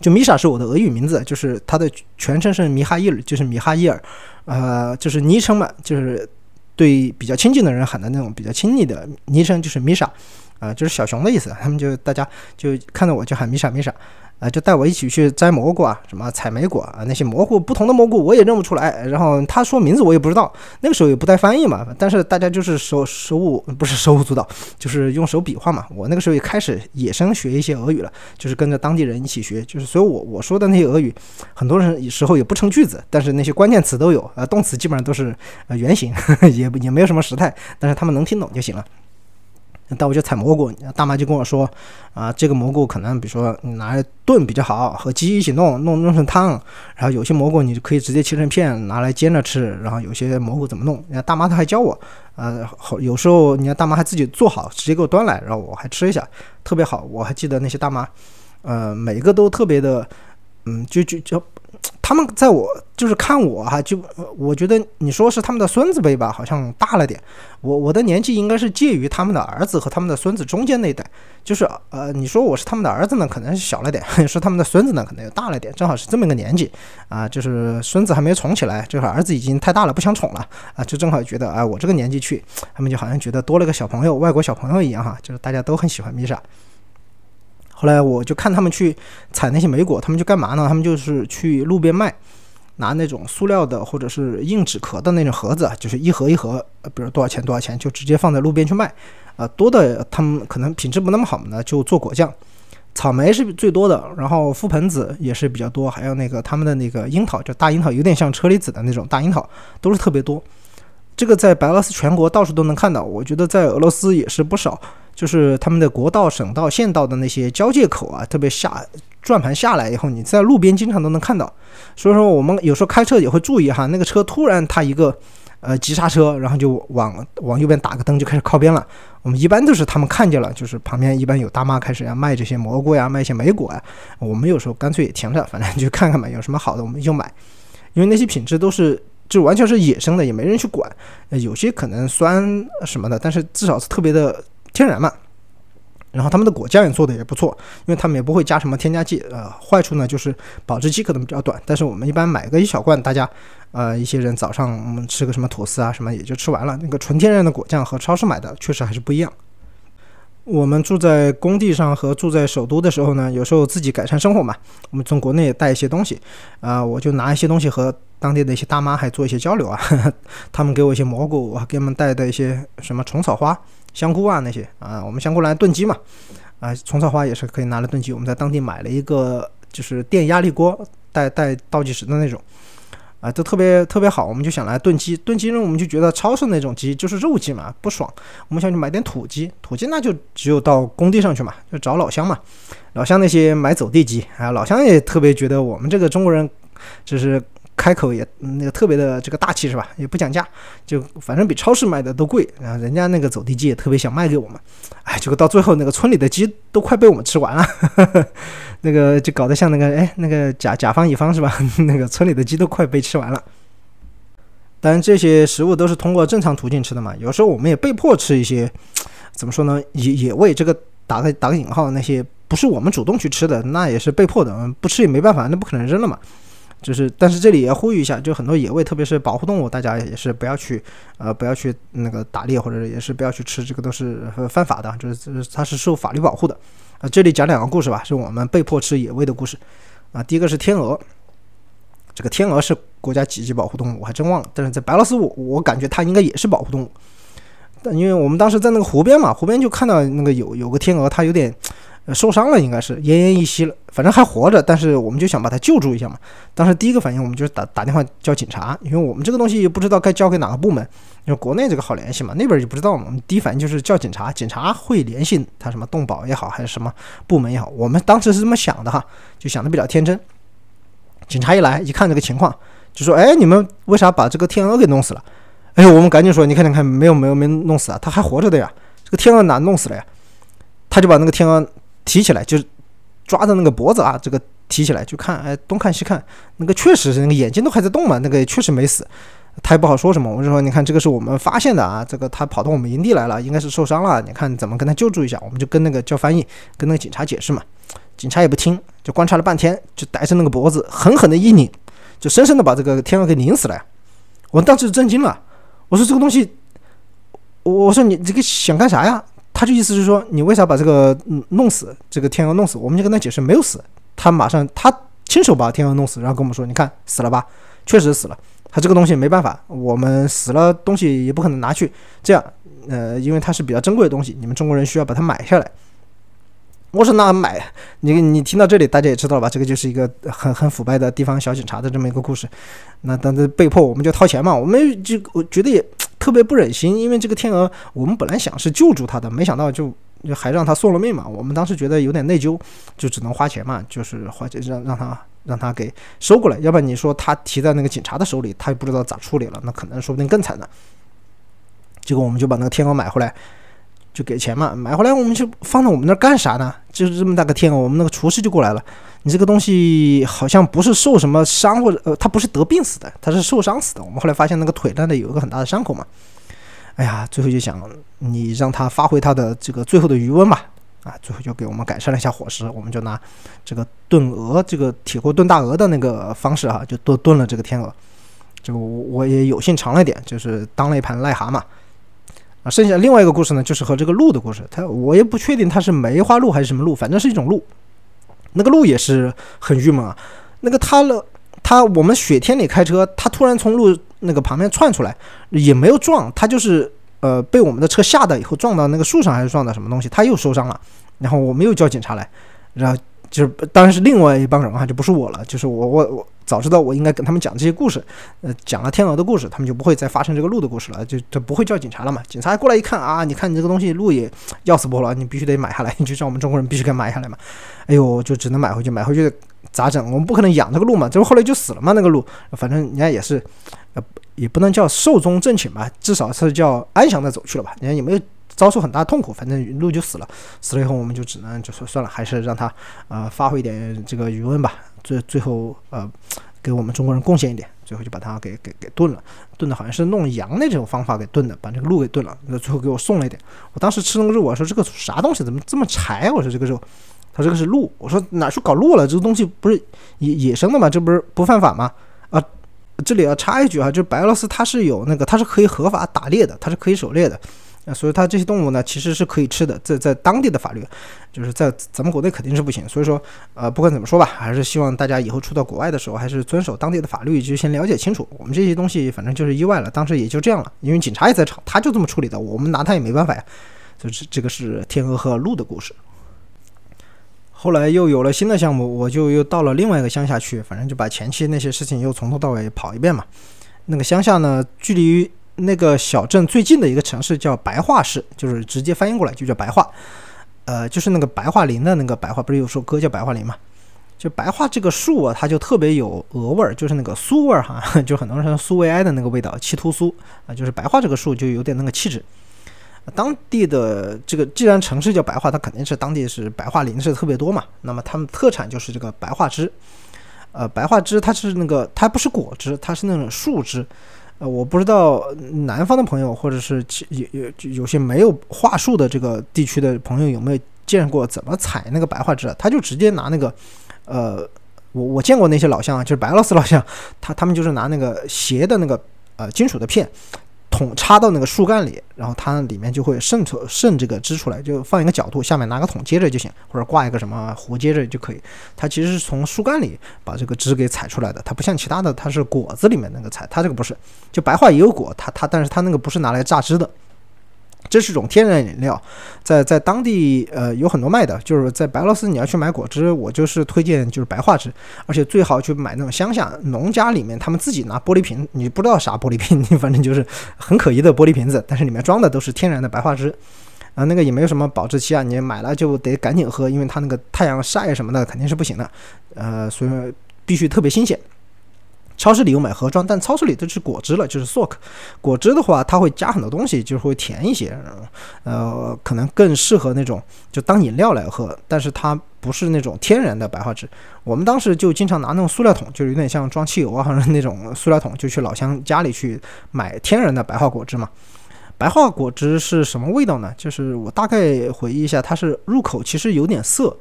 就米莎是我的俄语名字，就是他的全称是米哈伊尔，就是米哈伊尔，呃，就是昵称嘛，就是。对比较亲近的人喊的那种比较亲昵的昵称就是米莎，啊，就是小熊的意思。他们就大家就看到我就喊米莎米莎，啊，就带我一起去摘蘑菇啊，什么采莓果啊，那些蘑菇不同的蘑菇我也认不出来。然后他说名字我也不知道，那个时候也不带翻译嘛。但是大家就是手手舞不是手舞足蹈，就是用手比划嘛。我那个时候也开始野生学一些俄语了，就是跟着当地人一起学。就是所以我我说的那些俄语，很多人时候也不成句子，但是那些关键词都有啊，动词基本上都是呃原形，[LAUGHS] 也也没有什么时态，但是他们能听懂就行了。带我去采蘑菇，大妈就跟我说，啊，这个蘑菇可能比如说拿来炖比较好，和鸡一起弄，弄弄成汤。然后有些蘑菇你就可以直接切成片拿来煎着吃。然后有些蘑菇怎么弄，人家大妈她还教我，呃，好，有时候人家大妈还自己做好，直接给我端来，然后我还吃一下，特别好。我还记得那些大妈，呃，每一个都特别的，嗯，就就就。他们在我就是看我哈，就我觉得你说是他们的孙子辈吧，好像大了点。我我的年纪应该是介于他们的儿子和他们的孙子中间那一代，就是呃，你说我是他们的儿子呢，可能是小了点；[LAUGHS] 说他们的孙子呢，可能又大了点，正好是这么一个年纪啊。就是孙子还没宠起来，就是儿子已经太大了，不想宠了啊，就正好觉得啊，我这个年纪去，他们就好像觉得多了个小朋友，外国小朋友一样哈，就是大家都很喜欢米莎。后来我就看他们去采那些莓果，他们去干嘛呢？他们就是去路边卖。拿那种塑料的或者是硬纸壳的那种盒子，就是一盒一盒，呃，比如多少钱多少钱，就直接放在路边去卖。啊，多的他们可能品质不那么好呢，就做果酱。草莓是最多的，然后覆盆子也是比较多，还有那个他们的那个樱桃，就大樱桃，有点像车厘子的那种大樱桃，都是特别多。这个在白俄罗斯全国到处都能看到，我觉得在俄罗斯也是不少，就是他们的国道、省道、县道的那些交界口啊，特别下转盘下来以后，你在路边经常都能看到。所以说我们有时候开车也会注意哈，那个车突然它一个。呃，急刹车，然后就往往右边打个灯，就开始靠边了。我们一般都是他们看见了，就是旁边一般有大妈开始要卖这些蘑菇呀，卖一些莓果呀。我们有时候干脆也停着，反正就看看嘛，有什么好的我们就买。因为那些品质都是就完全是野生的，也没人去管。有些可能酸什么的，但是至少是特别的天然嘛。然后他们的果酱也做的也不错，因为他们也不会加什么添加剂。呃，坏处呢就是保质期可能比较短，但是我们一般买个一小罐，大家，呃，一些人早上我们吃个什么吐司啊什么也就吃完了。那个纯天然的果酱和超市买的确实还是不一样。我们住在工地上和住在首都的时候呢，有时候自己改善生活嘛，我们从国内带一些东西，啊，我就拿一些东西和当地的一些大妈还做一些交流啊，[LAUGHS] 他们给我一些蘑菇，我给他们带的一些什么虫草花。香菇啊那些啊，我们香菇拿来炖鸡嘛，啊，虫草花也是可以拿来炖鸡。我们在当地买了一个就是电压力锅，带带倒计时的那种，啊，都特别特别好。我们就想来炖鸡，炖鸡呢，我们就觉得超市那种鸡就是肉鸡嘛，不爽。我们想去买点土鸡，土鸡那就只有到工地上去嘛，就找老乡嘛，老乡那些买走地鸡啊，老乡也特别觉得我们这个中国人就是。开口也那个特别的这个大气是吧？也不讲价，就反正比超市买的都贵。然后人家那个走地鸡也特别想卖给我们，哎，结果到最后那个村里的鸡都快被我们吃完了，[LAUGHS] 那个就搞得像那个哎那个甲甲方乙方是吧？[LAUGHS] 那个村里的鸡都快被吃完了。当然这些食物都是通过正常途径吃的嘛，有时候我们也被迫吃一些，怎么说呢？野野味这个打个打个引号，那些不是我们主动去吃的，那也是被迫的，不吃也没办法，那不可能扔了嘛。就是，但是这里也要呼吁一下，就很多野味，特别是保护动物，大家也是不要去，呃，不要去那个打猎，或者也是不要去吃，这个都是犯法的，就是它是受法律保护的。啊，这里讲两个故事吧，是我们被迫吃野味的故事。啊，第一个是天鹅，这个天鹅是国家几级保护动物，我还真忘了。但是在白俄罗斯，我我感觉它应该也是保护动物。但因为我们当时在那个湖边嘛，湖边就看到那个有有个天鹅，它有点。受伤了，应该是奄奄一息了，反正还活着。但是我们就想把他救助一下嘛。当时第一个反应，我们就打打电话叫警察，因为我们这个东西不知道该交给哪个部门。因为国内这个好联系嘛，那边就不知道嘛。我们第一反应就是叫警察，警察会联系他什么动保也好，还是什么部门也好。我们当时是这么想的哈，就想的比较天真。警察一来一看这个情况，就说：“哎，你们为啥把这个天鹅给弄死了？”哎，我们赶紧说：“你看，你看，没有，没有，没弄死啊，他还活着的呀。这个天鹅哪弄死了呀？”他就把那个天鹅。提起来就是抓着那个脖子啊，这个提起来就看，哎，东看西看，那个确实是那个眼睛都还在动嘛，那个确实没死，他也不好说什么。我就说，你看这个是我们发现的啊，这个他跑到我们营地来了，应该是受伤了，你看怎么跟他救助一下？我们就跟那个叫翻译，跟那个警察解释嘛，警察也不听，就观察了半天，就逮着那个脖子狠狠的一拧，就深深的把这个天鹅给拧死了呀。我当时震惊了，我说这个东西，我说你这个想干啥呀？他就意思是说，你为啥把这个弄死？这个天鹅弄死？我们就跟他解释，没有死。他马上他亲手把天鹅弄死，然后跟我们说，你看死了吧？确实死了。他这个东西没办法，我们死了东西也不可能拿去。这样，呃，因为它是比较珍贵的东西，你们中国人需要把它买下来。我说那买，你你听到这里，大家也知道了吧？这个就是一个很很腐败的地方小警察的这么一个故事。那但是被迫我们就掏钱嘛，我们就我觉得也。特别不忍心，因为这个天鹅，我们本来想是救助它的，没想到就就还让它送了命嘛。我们当时觉得有点内疚，就只能花钱嘛，就是花钱让让他让他给收过来。要不然你说他提在那个警察的手里，他也不知道咋处理了，那可能说不定更惨呢。结果我们就把那个天鹅买回来。就给钱嘛，买回来我们就放在我们那儿干啥呢？就是这么大个天鹅，我们那个厨师就过来了。你这个东西好像不是受什么伤或者呃，他不是得病死的，他是受伤死的。我们后来发现那个腿那里有一个很大的伤口嘛。哎呀，最后就想你让他发挥他的这个最后的余温吧。啊，最后就给我们改善了一下伙食，我们就拿这个炖鹅，这个铁锅炖大鹅的那个方式哈，就多炖了这个天鹅。这个我我也有幸尝了一点，就是当了一盘癞蛤蟆。啊，剩下另外一个故事呢，就是和这个鹿的故事。它我也不确定它是梅花鹿还是什么鹿，反正是一种鹿。那个鹿也是很郁闷啊。那个它了，它我们雪天里开车，它突然从路那个旁边窜出来，也没有撞，它就是呃被我们的车吓到以后撞到那个树上还是撞到什么东西，它又受伤了，然后我们又叫警察来，然后。就是当然是另外一帮人哈，就不是我了。就是我我我早知道我应该跟他们讲这些故事，呃，讲了天鹅的故事，他们就不会再发生这个鹿的故事了，就就不会叫警察了嘛。警察过来一看啊，你看你这个东西鹿也要死不活了，你必须得买下来，你就像我们中国人必须给买下来嘛。哎呦，就只能买回去，买回去咋整？我们不可能养这个鹿嘛，这不后来就死了嘛那个鹿。反正人家也是，呃，也不能叫寿终正寝吧，至少是叫安详的走去了吧。人家也没有。遭受很大痛苦，反正鹿就死了。死了以后，我们就只能就说算了，还是让它呃发挥一点这个余温吧。最最后呃给我们中国人贡献一点，最后就把它给给给炖了。炖的好像是弄羊那种方法给炖的，把这个鹿给炖了。那最后给我送了一点。我当时吃那个肉，我说这个啥东西，怎么这么柴？我说这个肉，他这个是鹿。我说哪去搞鹿了？这个东西不是野野生的吗？这不是不犯法吗？啊，这里要插一句啊，就是白俄罗斯它是有那个，它是可以合法打猎的，它是可以狩猎的。所以它这些动物呢，其实是可以吃的，在在当地的法律，就是在咱们国内肯定是不行。所以说，呃，不管怎么说吧，还是希望大家以后出到国外的时候，还是遵守当地的法律，就先了解清楚。我们这些东西反正就是意外了，当时也就这样了，因为警察也在场，他就这么处理的，我们拿他也没办法呀。就是这个是天鹅和鹿的故事。后来又有了新的项目，我就又到了另外一个乡下去，反正就把前期那些事情又从头到尾跑一遍嘛。那个乡下呢，距离。那个小镇最近的一个城市叫白桦市，就是直接翻译过来就叫白桦，呃，就是那个白桦林的那个白桦，不是有首歌叫白桦林嘛？就白桦这个树啊，它就特别有鹅味儿，就是那个苏味儿哈，[LAUGHS] 就很多人说苏维埃的那个味道，七突苏啊，就是白桦这个树就有点那个气质。当地的这个既然城市叫白桦，它肯定是当地是白桦林是特别多嘛，那么他们特产就是这个白桦汁，呃，白桦汁它是那个它不是果汁，它是那种树枝。呃，我不知道南方的朋友，或者是有有有些没有桦树的这个地区的朋友有没有见过怎么采那个白桦枝？他就直接拿那个，呃，我我见过那些老乡啊，就是白老师老乡，他他们就是拿那个斜的那个呃金属的片。桶插到那个树干里，然后它里面就会渗出渗这个汁出来，就放一个角度，下面拿个桶接着就行，或者挂一个什么壶接着就可以。它其实是从树干里把这个汁给采出来的，它不像其他的，它是果子里面那个采，它这个不是。就白桦也有果，它它，但是它那个不是拿来榨汁的。这是种天然饮料，在在当地呃有很多卖的，就是在白俄罗斯你要去买果汁，我就是推荐就是白桦汁，而且最好去买那种乡下农家里面他们自己拿玻璃瓶，你不知道啥玻璃瓶，你反正就是很可疑的玻璃瓶子，但是里面装的都是天然的白桦汁，啊那个也没有什么保质期啊，你买了就得赶紧喝，因为它那个太阳晒什么的肯定是不行的，呃所以必须特别新鲜。超市里有买盒装，但超市里都是果汁了，就是 soak。果汁的话，它会加很多东西，就是会甜一些，呃，可能更适合那种就当饮料来喝。但是它不是那种天然的白桦汁。我们当时就经常拿那种塑料桶，就是有点像装汽油啊，好像那种塑料桶，就去老乡家里去买天然的白桦果汁嘛。白桦果汁是什么味道呢？就是我大概回忆一下，它是入口其实有点涩，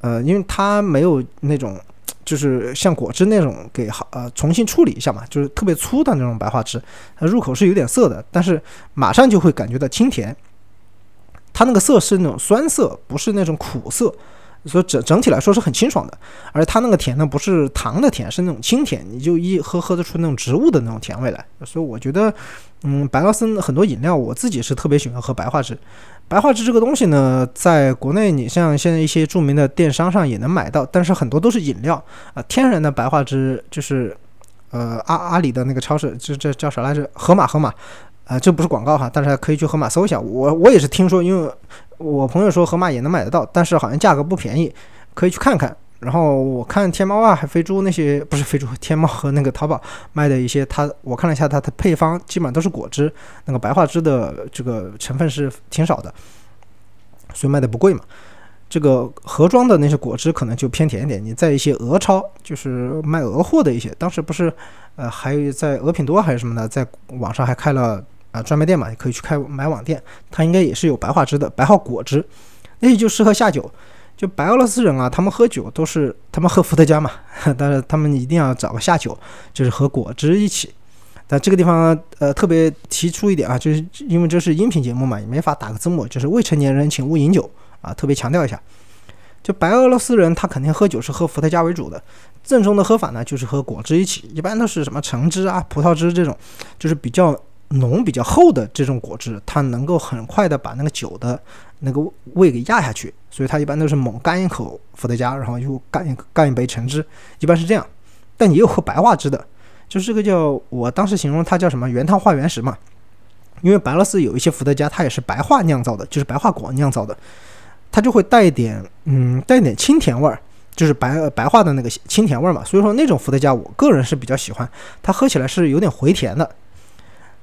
呃，因为它没有那种。就是像果汁那种给好呃重新处理一下嘛，就是特别粗的那种白桦汁，它入口是有点涩的，但是马上就会感觉到清甜。它那个涩是那种酸涩，不是那种苦涩，所以整整体来说是很清爽的。而它那个甜呢，不是糖的甜，是那种清甜，你就一喝喝得出那种植物的那种甜味来。所以我觉得，嗯，白俄斯很多饮料，我自己是特别喜欢喝白桦汁。白桦汁这个东西呢，在国内你像现在一些著名的电商上也能买到，但是很多都是饮料啊。天然的白桦汁就是，呃，阿阿里的那个超市，这这叫啥来着？盒马盒马，啊，这不是广告哈，但是可以去盒马搜一下。我我也是听说，因为我朋友说盒马也能买得到，但是好像价格不便宜，可以去看看。然后我看天猫啊，还飞猪那些不是飞猪，天猫和那个淘宝卖的一些，它我看了一下它的配方，基本上都是果汁，那个白桦汁的这个成分是挺少的，所以卖的不贵嘛。这个盒装的那些果汁可能就偏甜一点。你在一些俄超，就是卖俄货的一些，当时不是呃还有在俄品多还是什么的，在网上还开了啊专卖店嘛，也可以去开买网店，它应该也是有白桦汁的，白桦果汁，那些就适合下酒。就白俄罗斯人啊，他们喝酒都是他们喝伏特加嘛，[LAUGHS] 但是他们一定要找个下酒，就是和果汁一起。但这个地方呃特别提出一点啊，就是因为这是音频节目嘛，也没法打个字幕，就是未成年人请勿饮酒啊，特别强调一下。就白俄罗斯人他肯定喝酒是喝伏特加为主的，正宗的喝法呢，就是和果汁一起，一般都是什么橙汁啊、葡萄汁这种，就是比较浓、比较厚的这种果汁，它能够很快的把那个酒的那个味给压下去，所以它一般都是猛干一口伏特加，然后又干一干一杯橙汁，一般是这样。但也有喝白化汁的，就是这个叫我当时形容它叫什么原汤化原食嘛，因为白乐斯有一些伏特加它也是白化酿造的，就是白化果酿造的，它就会带一点嗯带一点清甜味儿。就是白白化的那个清甜味儿嘛，所以说那种伏特加我个人是比较喜欢，它喝起来是有点回甜的。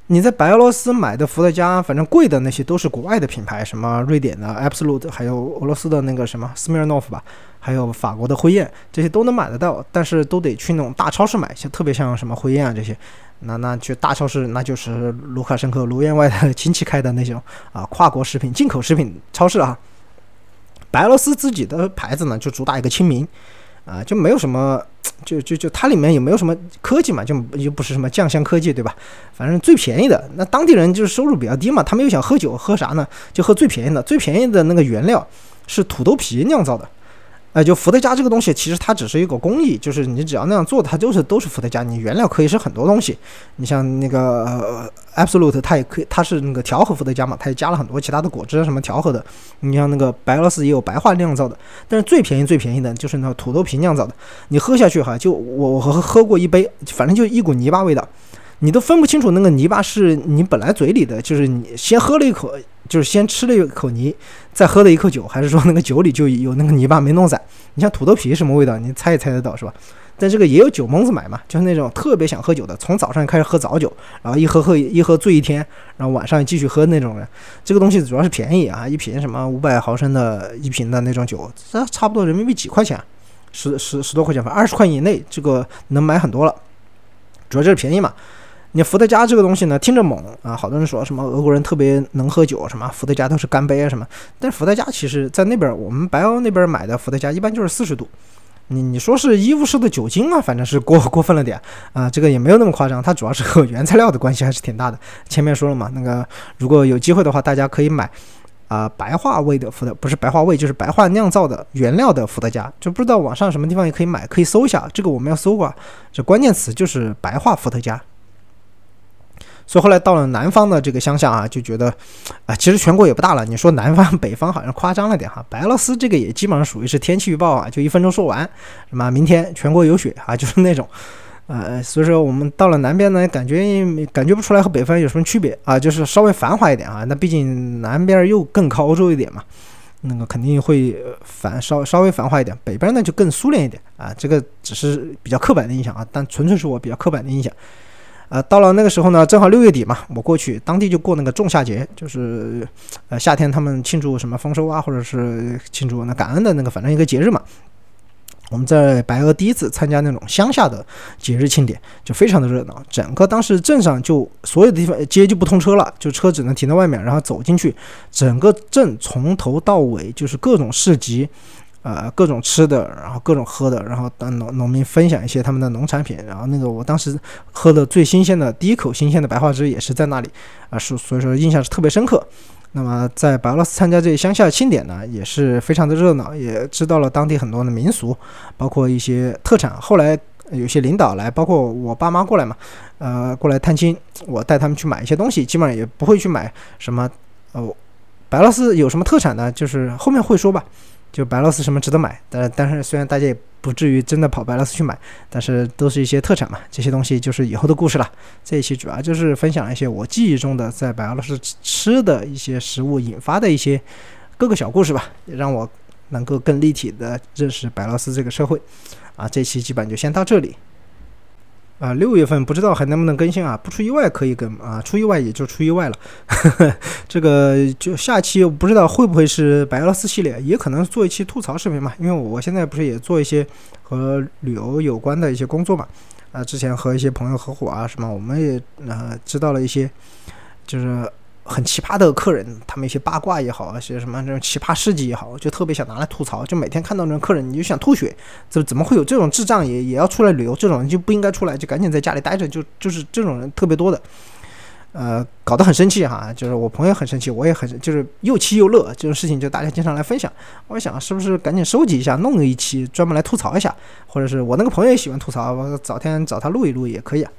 你在白俄罗斯买的伏特加，反正贵的那些都是国外的品牌，什么瑞典的 Absolut，还有俄罗斯的那个什么 Smirnoff 吧，还有法国的辉宴，这些都能买得到，但是都得去那种大超市买，像特别像什么辉宴啊这些，那那去大超市那就是卢卡申科、卢员外的 [LAUGHS] 亲戚开的那种啊跨国食品、进口食品超市啊。白俄罗斯自己的牌子呢，就主打一个亲民，啊，就没有什么，[TSK] 就就就它里面也没有什么科技嘛，就又不是什么酱香科技，对吧？反正最便宜的，那当地人就是收入比较低嘛，他们又想喝酒，喝啥呢？就喝最便宜的，最便宜的那个原料是土豆皮酿造的。哎，就伏特加这个东西，其实它只是一个工艺，就是你只要那样做，它就是都是伏特加。你原料可以是很多东西，你像那个 Absolute，它也可以，它是那个调和伏特加嘛，它也加了很多其他的果汁什么调和的。你像那个白俄罗斯也有白化酿造的，但是最便宜最便宜的就是那土豆皮酿造的。你喝下去哈，就我我喝喝过一杯，反正就一股泥巴味道。你都分不清楚那个泥巴是你本来嘴里的，就是你先喝了一口，就是先吃了一口泥，再喝了一口酒，还是说那个酒里就有那个泥巴没弄散？你像土豆皮什么味道，你猜也猜得到是吧？但这个也有酒蒙子买嘛，就是那种特别想喝酒的，从早上开始喝早酒，然后一喝喝 [LAUGHS] 一喝醉一天，然后晚上继续喝那种人。这个东西主要是便宜啊，一瓶什么五百毫升的一瓶的那种酒，这差不多人民币几块钱，十十十多块钱吧，二十块以内这个能买很多了，主要就是便宜嘛。你伏特加这个东西呢，听着猛啊，好多人说什么俄国人特别能喝酒，什么伏特加都是干杯啊什么。但是伏特加其实在那边，我们白欧那边买的伏特加一般就是四十度。你你说是医务室的酒精啊，反正是过 [LAUGHS] 过分了点啊，这个也没有那么夸张。它主要是和原材料的关系还是挺大的。前面说了嘛，那个如果有机会的话，大家可以买啊白化味的伏特，不是白化味，就是白化酿造的原料的伏特加，就不知道网上什么地方也可以买，可以搜一下。这个我们要搜过，这关键词就是白化伏特加。所以后来到了南方的这个乡下啊，就觉得，啊，其实全国也不大了。你说南方、北方好像夸张了点哈。白俄罗斯这个也基本上属于是天气预报啊，就一分钟说完，什么明天全国有雪啊，[LAUGHS] 就是那种，呃，所以说我们到了南边呢，感觉感觉不出来和北方有什么区别啊，就是稍微繁华一点啊。那毕竟南边又更靠欧洲一点嘛，那个肯定会繁稍稍微繁华一点。北边呢就更苏联一点啊，这个只是比较刻板的印象啊，但纯粹是我比较刻板的印象。呃，到了那个时候呢，正好六月底嘛，我过去当地就过那个仲夏节，就是呃夏天他们庆祝什么丰收啊，或者是庆祝那感恩的那个，反正一个节日嘛。我们在白俄第一次参加那种乡下的节日庆典，就非常的热闹。整个当时镇上就所有的地方街就不通车了，就车只能停在外面，然后走进去，整个镇从头到尾就是各种市集。呃，各种吃的，然后各种喝的，然后当农农民分享一些他们的农产品，然后那个我当时喝的最新鲜的第一口新鲜的白桦汁也是在那里，啊，是所以说印象是特别深刻。那么在白俄罗斯参加这些乡下庆典呢，也是非常的热闹，也知道了当地很多的民俗，包括一些特产。后来有些领导来，包括我爸妈过来嘛，呃，过来探亲，我带他们去买一些东西，基本上也不会去买什么。哦，白俄罗斯有什么特产呢？就是后面会说吧。就白俄罗斯什么值得买？但但是虽然大家也不至于真的跑白俄罗斯去买，但是都是一些特产嘛，这些东西就是以后的故事了。这一期主要就是分享一些我记忆中的在白俄罗斯吃的一些食物引发的一些各个小故事吧，也让我能够更立体的认识白俄罗斯这个社会。啊，这期基本就先到这里。啊，六月份不知道还能不能更新啊？不出意外可以更啊，出意外也就出意外了。呵 [LAUGHS] 呵这个就下期不知道会不会是白俄罗斯系列，也可能做一期吐槽视频嘛。因为我现在不是也做一些和旅游有关的一些工作嘛。啊，之前和一些朋友合伙啊什么，我们也呃知道了一些，就是。很奇葩的客人，他们一些八卦也好，一些什么这种奇葩事迹也好，就特别想拿来吐槽。就每天看到那种客人，你就想吐血。怎怎么会有这种智障也也要出来旅游？这种人就不应该出来，就赶紧在家里待着。就就是这种人特别多的。呃，搞得很生气哈，就是我朋友很生气，我也很就是又气又乐，这种事情就大家经常来分享。我想是不是赶紧收集一下，弄一期专门来吐槽一下，或者是我那个朋友也喜欢吐槽，我找天找他录一录也可以啊。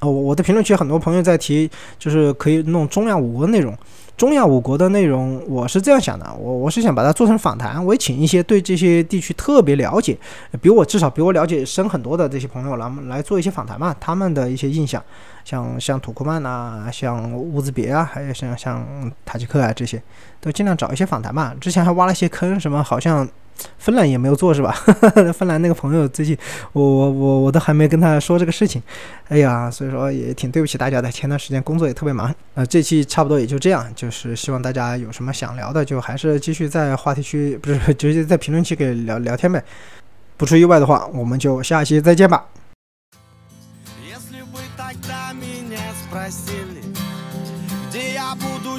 哦，我我的评论区很多朋友在提，就是可以弄中亚五国内容。中亚五国的内容，我是这样想的，我我是想把它做成访谈，我也请一些对这些地区特别了解，比我至少比我了解深很多的这些朋友来来做一些访谈嘛，他们的一些印象，像像土库曼呐，像乌兹别啊，还有像像塔吉克啊这些，都尽量找一些访谈嘛。之前还挖了一些坑，什么好像。芬兰也没有做是吧？[LAUGHS] 芬兰那个朋友最近，我我我我都还没跟他说这个事情，哎呀，所以说也挺对不起大家的。前段时间工作也特别忙，呃，这期差不多也就这样，就是希望大家有什么想聊的，就还是继续在话题区，不是直[LAUGHS] 接在评论区给聊聊天呗。不出意外的话，我们就下期再见吧。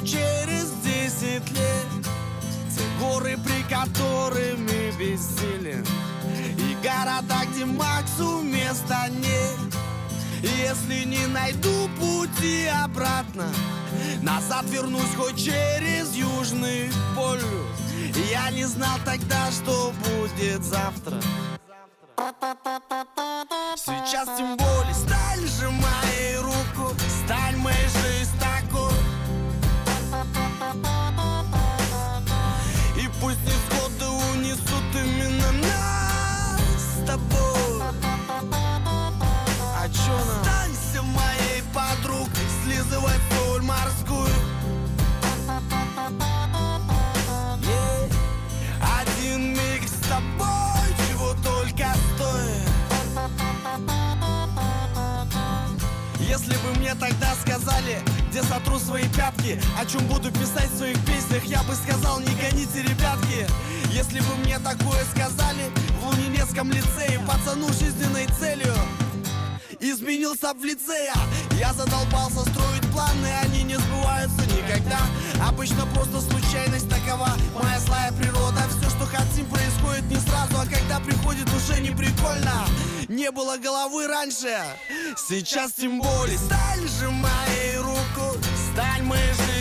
горы, при Которыми бессилен И города, где Максу места нет. Если не найду пути обратно Назад вернусь хоть через Южный полюс. Я не знал тогда, что будет завтра. Сейчас тем более сталь сжимай руку Сталь моей жизни такой сказали где сотру свои пятки. О чем буду писать в своих песнях Я бы сказал, не гоните, ребятки. Если бы мне такое сказали В Лунинецком лицее Пацану жизненной целью Изменился в лицея Я. Задолбался строить планы Они не сбываются никогда. Обычно просто случайность такова Моя злая природа. Все, что хотим, происходит не сразу А когда приходит, уже не прикольно Не было головы раньше Сейчас тем более. Сталь же Wednesday.